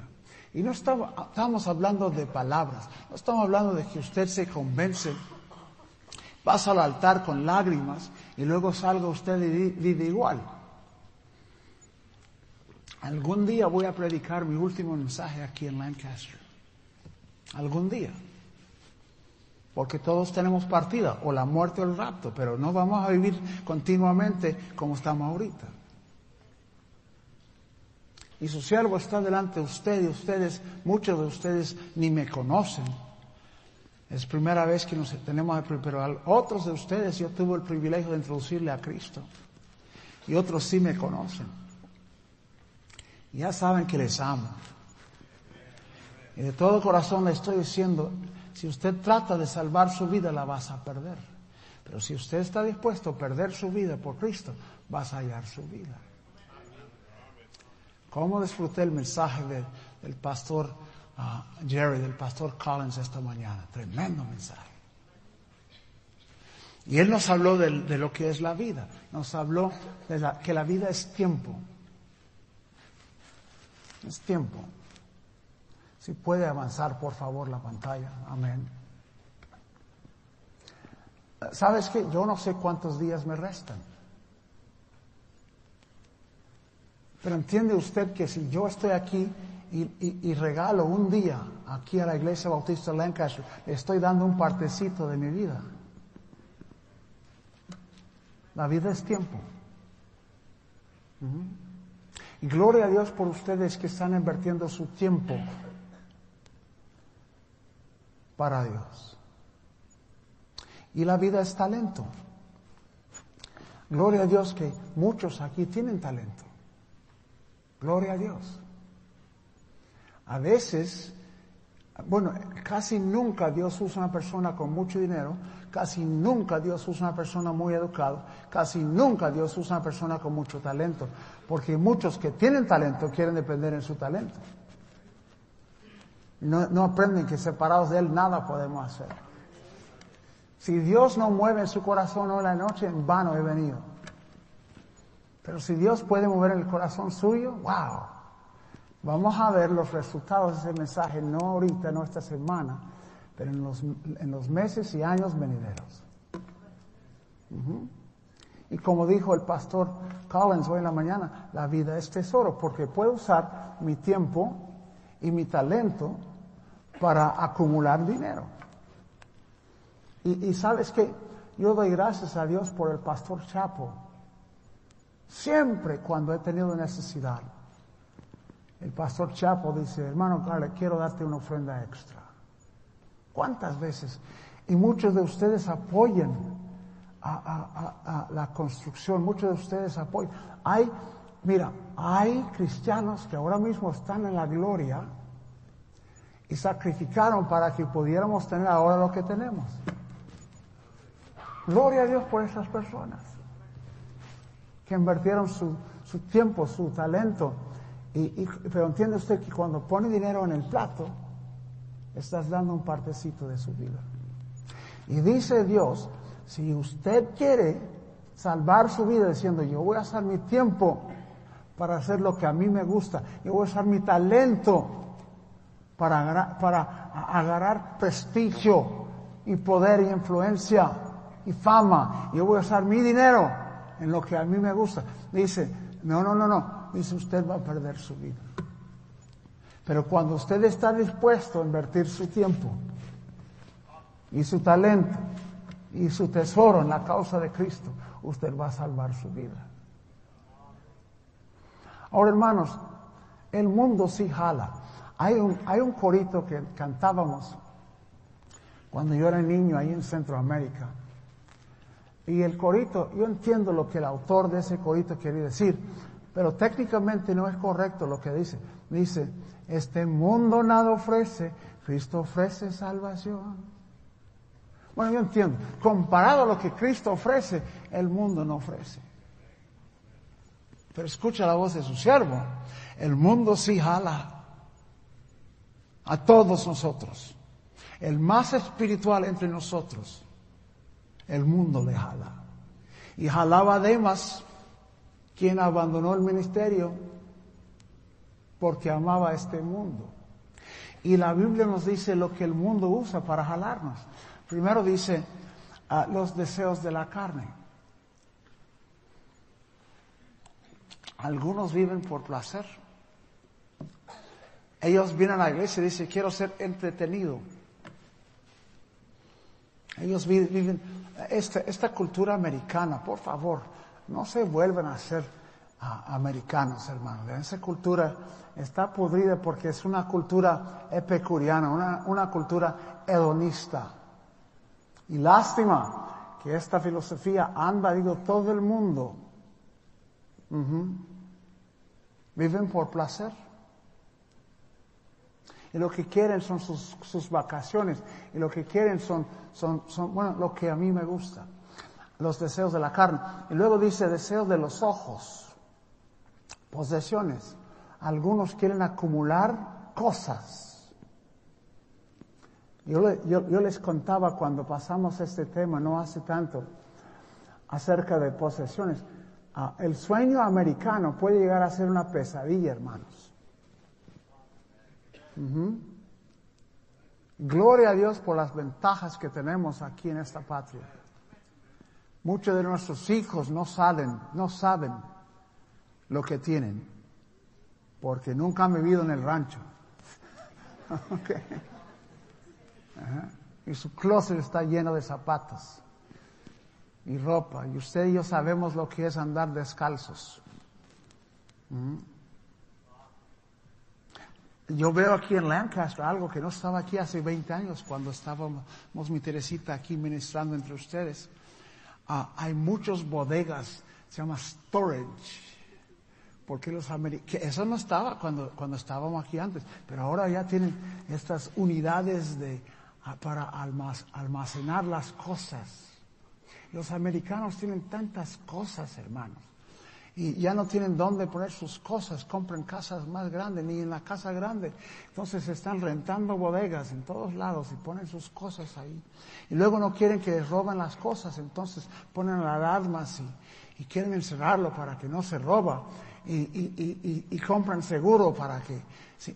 Y no estamos, hablando de palabras, no estamos hablando de que usted se convence, pasa al altar con lágrimas y luego salga usted y vive igual. Algún día voy a predicar mi último mensaje aquí en Lancaster. Algún día. Porque todos tenemos partida, o la muerte o el rapto, pero no vamos a vivir continuamente como estamos ahorita. Y su siervo está delante de usted y ustedes, muchos de ustedes ni me conocen. Es primera vez que nos tenemos, pero a otros de ustedes yo tuve el privilegio de introducirle a Cristo. Y otros sí me conocen. Ya saben que les amo. Y de todo corazón le estoy diciendo, si usted trata de salvar su vida, la vas a perder. Pero si usted está dispuesto a perder su vida por Cristo, vas a hallar su vida. ¿Cómo disfruté el mensaje del pastor ah, Jerry, del pastor Collins esta mañana? Tremendo mensaje. Y él nos habló de, lo que es la vida. Nos habló de que la vida es tiempo. Es tiempo. Si puede avanzar, por favor, la pantalla. Amén. ¿Sabes qué? Yo no sé cuántos días me restan. Pero entiende usted que si yo estoy aquí y, regalo un día aquí a la Iglesia Bautista Lancaster, estoy dando un partecito de mi vida. La vida es tiempo. Y gloria a Dios por ustedes que están invirtiendo su tiempo para Dios. Y la vida es talento. Gloria a Dios que muchos aquí tienen talento. Gloria a Dios. A veces, bueno, casi nunca Dios usa una persona con mucho dinero, casi nunca Dios usa una persona muy educada, casi nunca Dios usa una persona con mucho talento, porque muchos que tienen talento quieren depender en su talento. No, aprenden que separados de Él nada podemos hacer. Si Dios no mueve su corazón hoy la noche, en vano he venido. Pero si Dios puede mover el corazón suyo, wow. Vamos a ver los resultados de ese mensaje, no ahorita, no esta semana, pero en los, en los meses y años venideros. Y como dijo el pastor Collins hoy en la mañana, la vida es tesoro, porque puedo usar mi tiempo y mi talento para acumular dinero. Y, y sabes que yo doy gracias a Dios por el pastor Chapo. Siempre cuando he tenido necesidad, el pastor Chapo dice, hermano Carle, quiero darte una ofrenda extra. ¿Cuántas veces? Y muchos de ustedes apoyan a, la construcción, muchos de ustedes apoyan. Hay, mira, hay cristianos que ahora mismo están en la gloria y sacrificaron para que pudiéramos tener ahora lo que tenemos. Gloria a Dios por esas personas que invirtieron su, su tiempo, su talento. Y, pero entiende usted que cuando pone dinero en el plato, estás dando un partecito de su vida. Y dice Dios, si usted quiere salvar su vida diciendo, yo voy a usar mi tiempo para hacer lo que a mí me gusta, yo voy a usar mi talento para para agarrar prestigio y poder y influencia y fama, yo voy a usar mi dinero en lo que a mí me gusta. Dice, no, no, no, no, dice usted va a perder su vida. Pero cuando usted está dispuesto a invertir su tiempo y su talento y su tesoro en la causa de Cristo, usted va a salvar su vida. Ahora, hermanos, el mundo sí jala. Hay un, hay un corito que cantábamos cuando yo era niño ahí en Centroamérica. Y el corito, yo entiendo lo que el autor de ese corito quiere decir, pero técnicamente no es correcto lo que dice. Dice, este mundo nada ofrece, Cristo ofrece salvación. Bueno, yo entiendo. Comparado a lo que Cristo ofrece, el mundo no ofrece. Pero escucha la voz de su siervo. El mundo sí jala a todos nosotros. El más espiritual entre nosotros, el mundo le jala. Y jalaba a Demas, quien abandonó el ministerio porque amaba este mundo. Y la Biblia nos dice lo que el mundo usa para jalarnos. Primero dice ah, los deseos de la carne. Algunos viven por placer. Ellos vienen a la iglesia y dicen, quiero ser entretenido. Ellos viven esta, esta cultura americana, por favor, no se vuelvan a ser americanos, hermanos. Esa cultura está podrida porque es una cultura epicuriana, una, una cultura hedonista. Y lástima que esta filosofía ha invadido todo el mundo. Viven por placer. Y lo que quieren son sus, sus vacaciones. Y lo que quieren son, son, son, bueno, lo que a mí me gusta. Los deseos de la carne. Y luego dice deseos de los ojos. Posesiones. Algunos quieren acumular cosas. Yo, les contaba cuando pasamos este tema, no hace tanto, acerca de posesiones. Ah, el sueño americano puede llegar a ser una pesadilla, hermanos. Gloria a Dios por las ventajas que tenemos aquí en esta patria. Muchos de nuestros hijos no saben, no saben lo que tienen, porque nunca han vivido en el rancho. [LAUGHS] Y su closet está lleno de zapatos y ropa. Y usted y yo sabemos lo que es andar descalzos. ¿Mm? Yo veo aquí en Lancaster algo que no estaba aquí hace 20 años cuando estábamos mi Teresita aquí ministrando entre ustedes. Ah, hay muchas bodegas, se llama storage. Porque los americanos, eso no estaba cuando, cuando estábamos aquí antes, pero ahora ya tienen estas unidades de para almacenar las cosas. Los americanos tienen tantas cosas, hermanos, y ya no tienen dónde poner sus cosas, compran casas más grandes, ni en la casa grande. Entonces están rentando bodegas en todos lados y ponen sus cosas ahí. Y luego no quieren que les roben las cosas, entonces ponen alarmas y, y quieren encerrarlo para que no se roba y, compran seguro para que...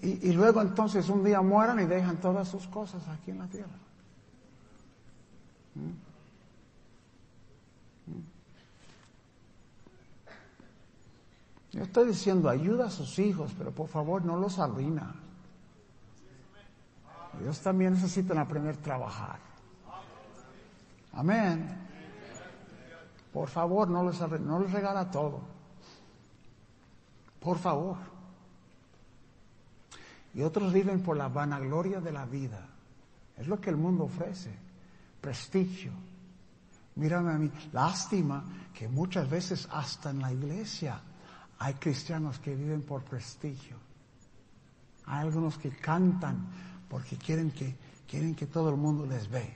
Y, luego entonces un día mueran y dejan todas sus cosas aquí en la tierra. ¿Mm? Yo estoy diciendo, ayuda a sus hijos, pero por favor no los arruina. Ellos también necesitan aprender a trabajar. Amén. Por favor, no les, no les regala todo. Por favor. Y otros viven por la vanagloria de la vida. Es lo que el mundo ofrece. Prestigio. Mírame a mí. Lástima que muchas veces hasta en la iglesia hay cristianos que viven por prestigio. Hay algunos que cantan porque quieren que, quieren que todo el mundo les ve.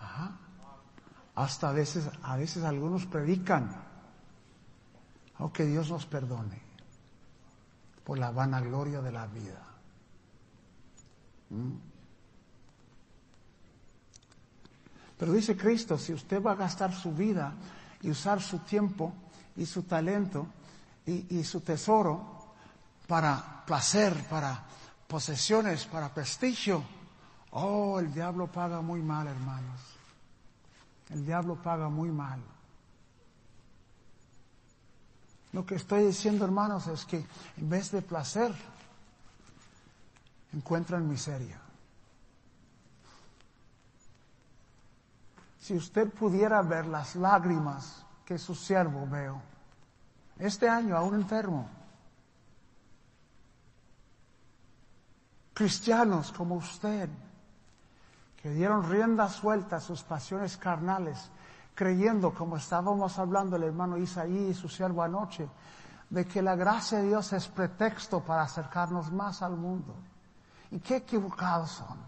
Ajá. Hasta a veces, a veces algunos predican. Oh, que Dios nos perdone por la vanagloria de la vida. ¿Mm? Pero dice Cristo, si usted va a gastar su vida y usar su tiempo y su talento y, su tesoro para placer, para posesiones, para prestigio. Oh, el diablo paga muy mal, hermanos. El diablo paga muy mal. Lo que estoy diciendo, hermanos, es que en vez de placer, encuentran miseria. Si usted pudiera ver las lágrimas que su siervo veo, este año a un enfermo. Cristianos como usted, que dieron rienda suelta a sus pasiones carnales, creyendo, como estábamos hablando el hermano Isaí y su siervo anoche, de que la gracia de Dios es pretexto para acercarnos más al mundo. Y qué equivocados son.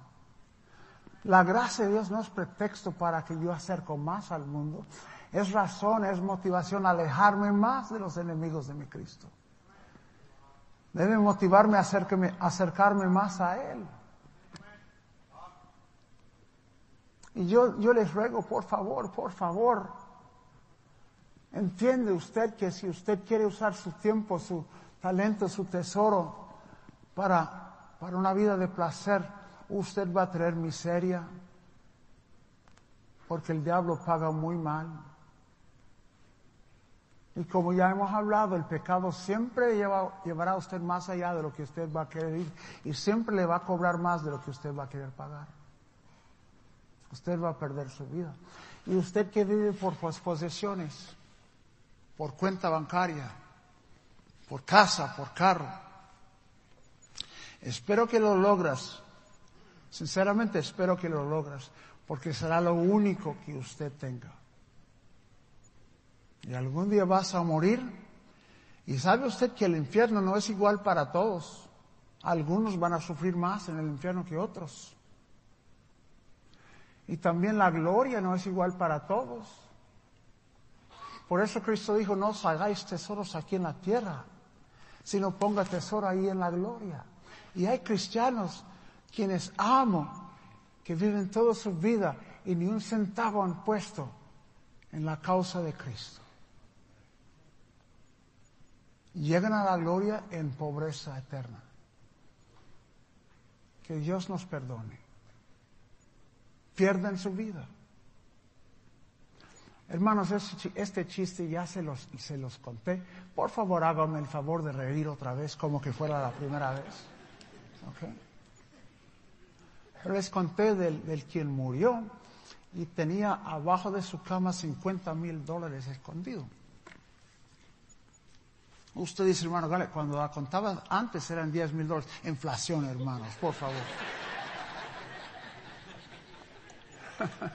La gracia de Dios no es pretexto para que yo acerco más al mundo es razón, es motivación alejarme más de los enemigos de mi Cristo. Debe motivarme a acercarme más a Él. Y yo, yo les ruego, por favor, por favor, entiende usted que si usted quiere usar su tiempo, su talento, su tesoro para, para una vida de placer, usted va a traer miseria, porque el diablo paga muy mal. Y como ya hemos hablado, el pecado siempre llevará a usted más allá de lo que usted va a querer ir y siempre le va a cobrar más de lo que usted va a querer pagar. Usted va a perder su vida. Y usted que vive por posesiones, por cuenta bancaria, por casa, por carro, espero que lo logras. Sinceramente espero que lo logras, porque será lo único que usted tenga. Y algún día vas a morir. Y sabe usted que el infierno no es igual para todos. Algunos van a sufrir más en el infierno que otros. Y también la gloria no es igual para todos. Por eso Cristo dijo, no os hagáis tesoros aquí en la tierra, sino ponga tesoro ahí en la gloria. Y hay cristianos quienes amo, que viven toda su vida y ni un centavo han puesto en la causa de Cristo llegan a la gloria en pobreza eterna. Que Dios nos perdone. Pierden su vida. Hermanos, este chiste ya se los, se los conté. Por favor, háganme el favor de reír otra vez como que fuera la primera vez. ¿Okay? Les conté del, del quien murió y tenía abajo de su cama 50 mil dólares escondidos. Usted dice, hermano, cuando la contaba antes eran 10 mil dólares. Inflación, hermanos, por favor. [LAUGHS]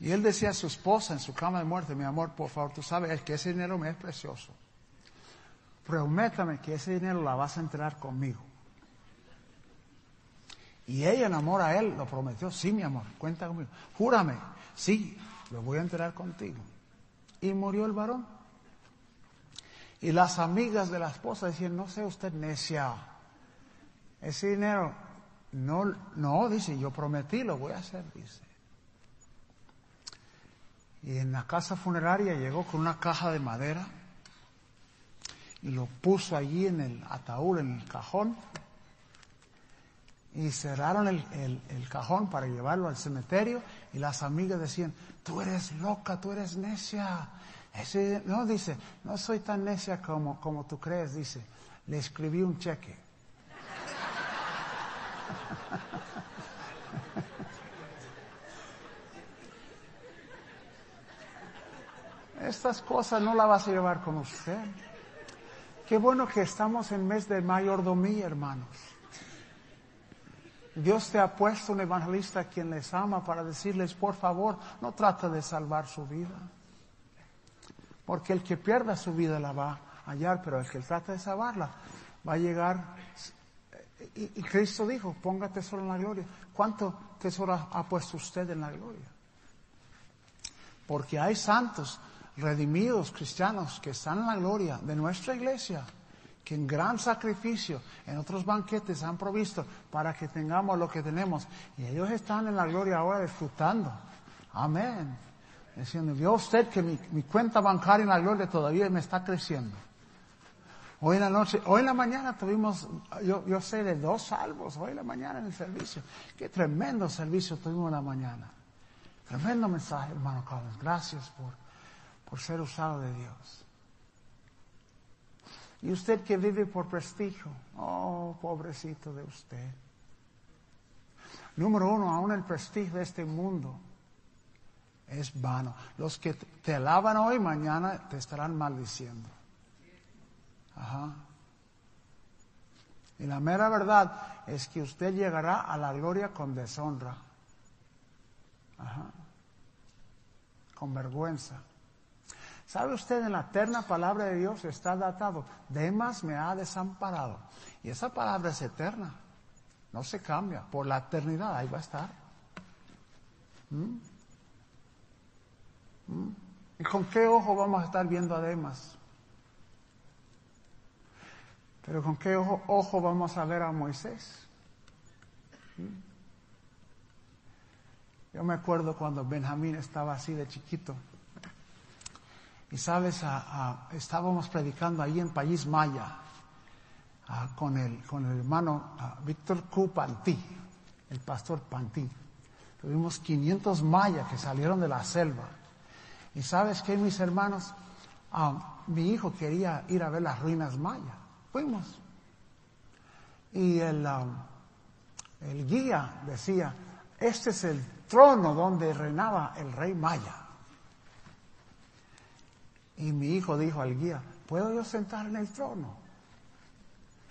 y él decía a su esposa en su cama de muerte, mi amor, por favor, tú sabes que ese dinero me es precioso. Prométame que ese dinero la vas a enterar conmigo. Y ella enamora a él, lo prometió, sí, mi amor, cuenta conmigo. Júrame, sí, lo voy a enterar contigo y murió el varón. Y las amigas de la esposa decían, no sea usted necia, ese dinero, no, no, dice, yo prometí, lo voy a hacer, dice. Y en la casa funeraria llegó con una caja de madera y lo puso allí en el ataúd, en el cajón. Y cerraron el, el, cajón para llevarlo al cementerio y las amigas decían, tú eres loca, tú eres necia. Ese, no, dice, no soy tan necia como, como tú crees, dice, le escribí un cheque. [LAUGHS] Estas cosas no las vas a llevar con usted. Qué bueno que estamos en mes de mayordomía, hermanos. Dios te ha puesto un evangelista a quien les ama para decirles, por favor, no trate de salvar su vida. Porque el que pierda su vida la va a hallar, pero el que trata de salvarla va a llegar. Y, Cristo dijo, ponga tesoro en la gloria. ¿Cuánto tesoro ha puesto usted en la gloria? Porque hay santos redimidos cristianos que están en la gloria de nuestra iglesia, que en gran sacrificio en otros banquetes han provisto para que tengamos lo que tenemos. Y ellos están en la gloria ahora disfrutando. Amén. Diciendo, vio usted que mi, cuenta bancaria en la gloria todavía me está creciendo. Hoy en la noche, hoy en la mañana tuvimos, yo, yo sé de dos salvos, hoy en la mañana en el servicio. Qué tremendo servicio tuvimos en la mañana. Tremendo mensaje, hermano Carlos. Gracias por por ser usado de Dios. Y usted que vive por prestigio, oh, pobrecito de usted. Número uno, aún el prestigio de este mundo es vano. Los que te alaban hoy, mañana te estarán maldiciendo. Ajá. Y la mera verdad es que usted llegará a la gloria con deshonra. Ajá. Con vergüenza. ¿Sabe usted en la eterna palabra de Dios está datado? Demas me ha desamparado. Y esa palabra es eterna. No se cambia. Por la eternidad ahí va a estar. ¿Mm? ¿Mm? ¿Y con qué ojo vamos a estar viendo a Demas? Pero con qué ojo, ojo vamos a ver a Moisés? ¿Mm? Yo me acuerdo cuando Benjamín estaba así de chiquito. Y sabes, estábamos predicando ahí en País Maya con, el, con el hermano Víctor Q. Pantí, el pastor Pantí. Tuvimos 500 mayas que salieron de la selva. Y sabes que mis hermanos, mi hijo quería ir a ver las ruinas mayas. Fuimos. Y el, el guía decía, este es el trono donde reinaba el rey maya. Y mi hijo dijo al guía, ¿puedo yo sentar en el trono?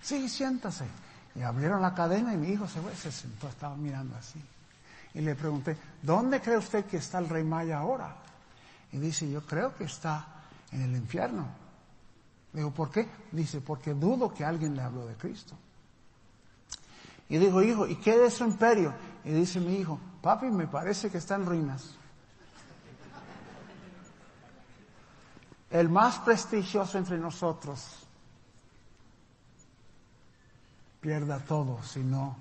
Sí, siéntase. Y abrieron la cadena y mi hijo se, se sentó, estaba mirando así. Y le pregunté, ¿dónde cree usted que está el rey Maya ahora? Y dice, yo creo que está en el infierno. Digo, ¿por qué? Dice, porque dudo que alguien le habló de Cristo. Y digo, hijo, ¿y qué de su imperio? Y dice mi hijo, papi, me parece que está en ruinas. El más prestigioso entre nosotros pierda todo si no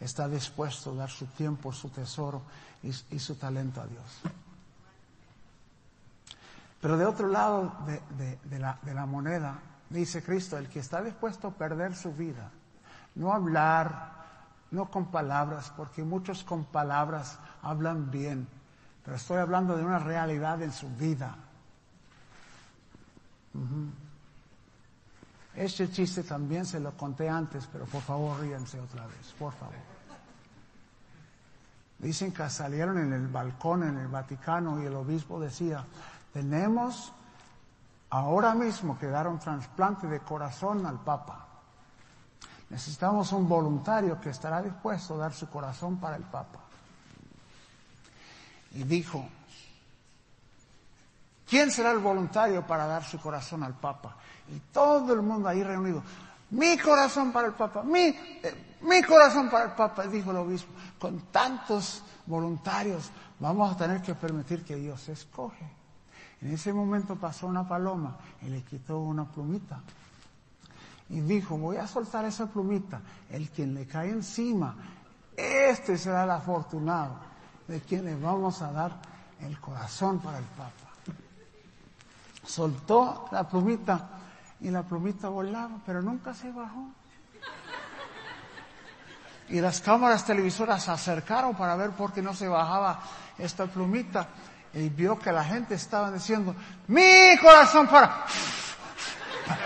está dispuesto a dar su tiempo, su tesoro y, su talento a Dios. Pero de otro lado de, la, moneda, dice Cristo, el que está dispuesto a perder su vida, no hablar, no con palabras, porque muchos con palabras hablan bien, pero estoy hablando de una realidad en su vida este chiste también se lo conté antes, pero por favor ríanse otra vez, por favor. Dicen que salieron en el balcón en el Vaticano y el obispo decía, tenemos ahora mismo que dar un trasplante de corazón al Papa. Necesitamos un voluntario que estará dispuesto a dar su corazón para el Papa. Y dijo, ¿Quién será el voluntario para dar su corazón al Papa? Y todo el mundo ahí reunido. Mi corazón para el Papa, mi, eh, mi corazón para el Papa, dijo el obispo. Con tantos voluntarios vamos a tener que permitir que Dios escoge. En ese momento pasó una paloma y le quitó una plumita. Y dijo, voy a soltar esa plumita. El quien le cae encima, este será el afortunado de quien le vamos a dar el corazón para el Papa. Soltó la plumita y la plumita volaba, pero nunca se bajó. Y las cámaras televisoras se acercaron para ver por qué no se bajaba esta plumita. Y vio que la gente estaba diciendo, mi corazón para,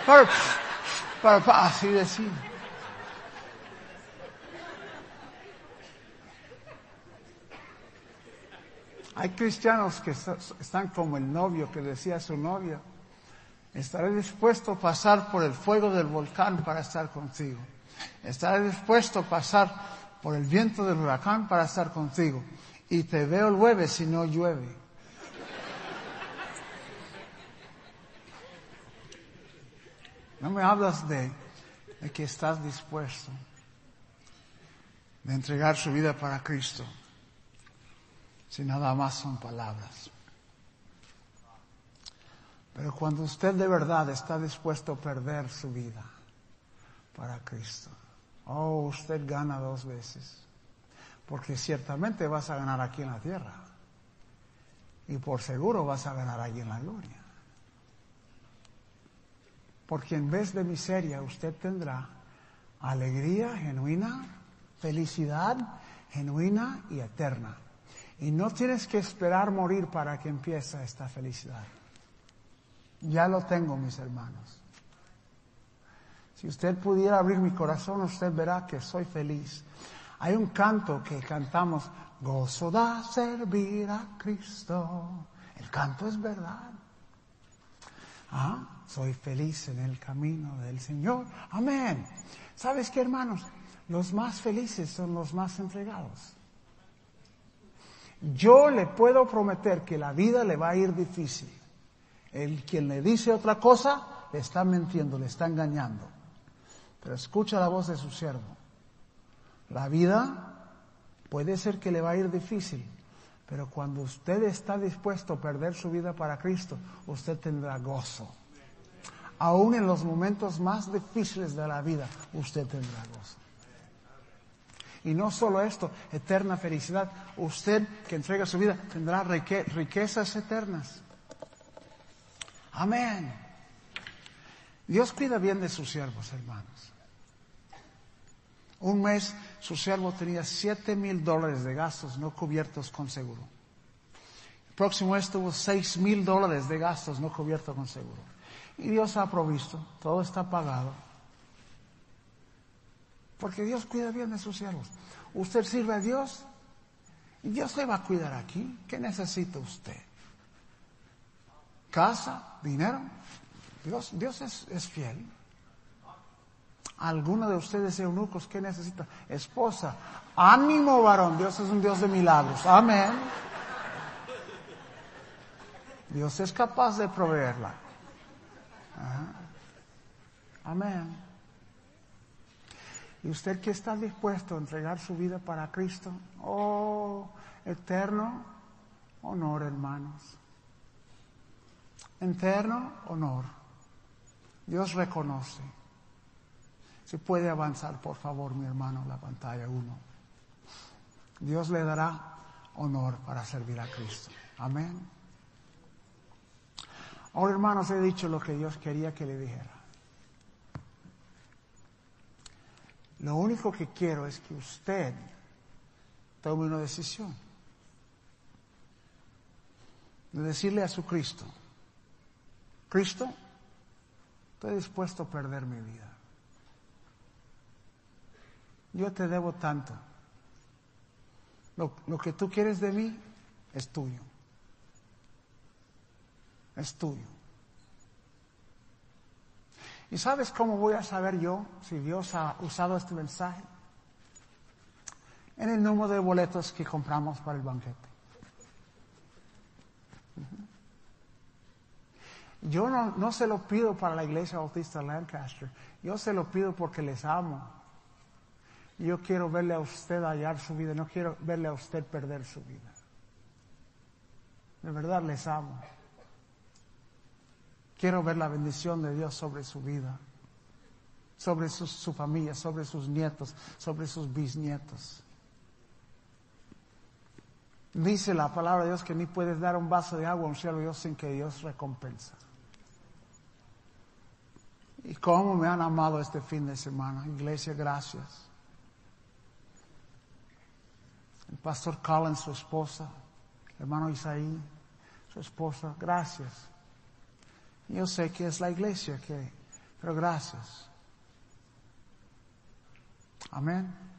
para, para, para así decía. Hay cristianos que están como el novio que decía a su novia, estaré dispuesto a pasar por el fuego del volcán para estar contigo. Estaré dispuesto a pasar por el viento del huracán para estar contigo. Y te veo llueve si no llueve. No me hablas de que estás dispuesto de entregar su vida para Cristo si nada más son palabras. Pero cuando usted de verdad está dispuesto a perder su vida para Cristo, oh, usted gana dos veces. Porque ciertamente vas a ganar aquí en la tierra. Y por seguro vas a ganar allí en la gloria. Porque en vez de miseria usted tendrá alegría genuina, felicidad genuina y eterna. Y no tienes que esperar morir para que empiece esta felicidad. Ya lo tengo, mis hermanos. Si usted pudiera abrir mi corazón, usted verá que soy feliz. Hay un canto que cantamos, gozo da servir a Cristo. El canto es verdad. Ah, soy feliz en el camino del Señor. Amén. ¿Sabes qué, hermanos? Los más felices son los más entregados. Yo le puedo prometer que la vida le va a ir difícil. El quien le dice otra cosa, le está mintiendo, le está engañando. Pero escucha la voz de su siervo. La vida puede ser que le va a ir difícil, pero cuando usted está dispuesto a perder su vida para Cristo, usted tendrá gozo. Aún en los momentos más difíciles de la vida, usted tendrá gozo. Y no solo esto, eterna felicidad. Usted que entrega su vida tendrá riquezas eternas. Amén. Dios cuida bien de sus siervos, hermanos. Un mes su siervo tenía siete mil dólares de gastos no cubiertos con seguro. El próximo mes tuvo seis mil dólares de gastos no cubiertos con seguro. Y Dios ha provisto, todo está pagado. Porque Dios cuida bien de sus siervos. Usted sirve a Dios y Dios le va a cuidar aquí. ¿Qué necesita usted? ¿Casa? ¿Dinero? Dios, Dios es, es fiel. ¿Alguno de ustedes eunucos qué necesita? Esposa. Ánimo varón. Dios es un Dios de milagros. Amén. Dios es capaz de proveerla. Amén. Y usted que está dispuesto a entregar su vida para Cristo, oh, eterno honor, hermanos. Eterno honor. Dios reconoce. Si puede avanzar, por favor, mi hermano, la pantalla uno. Dios le dará honor para servir a Cristo. Amén. Ahora, hermanos, he dicho lo que Dios quería que le dijera. Lo único que quiero es que usted tome una decisión. De decirle a su Cristo, Cristo, estoy dispuesto a perder mi vida. Yo te debo tanto. Lo, lo que tú quieres de mí es tuyo. Es tuyo. ¿Y sabes cómo voy a saber yo si Dios ha usado este mensaje? En el número de boletos que compramos para el banquete. Yo no, no, se lo pido para la iglesia bautista Lancaster. Yo se lo pido porque les amo. Yo quiero verle a usted hallar su vida. No quiero verle a usted perder su vida. De verdad les amo. Quiero ver la bendición de Dios sobre su vida, sobre su, familia, sobre sus nietos, sobre sus bisnietos. Dice la palabra de Dios que ni puedes dar un vaso de agua a un de Dios sin que Dios recompensa. Y cómo me han amado este fin de semana. Iglesia, gracias. El pastor Collins, su esposa, hermano Isaí, su esposa, gracias. Yo sé que es la iglesia que, pero gracias. Amén.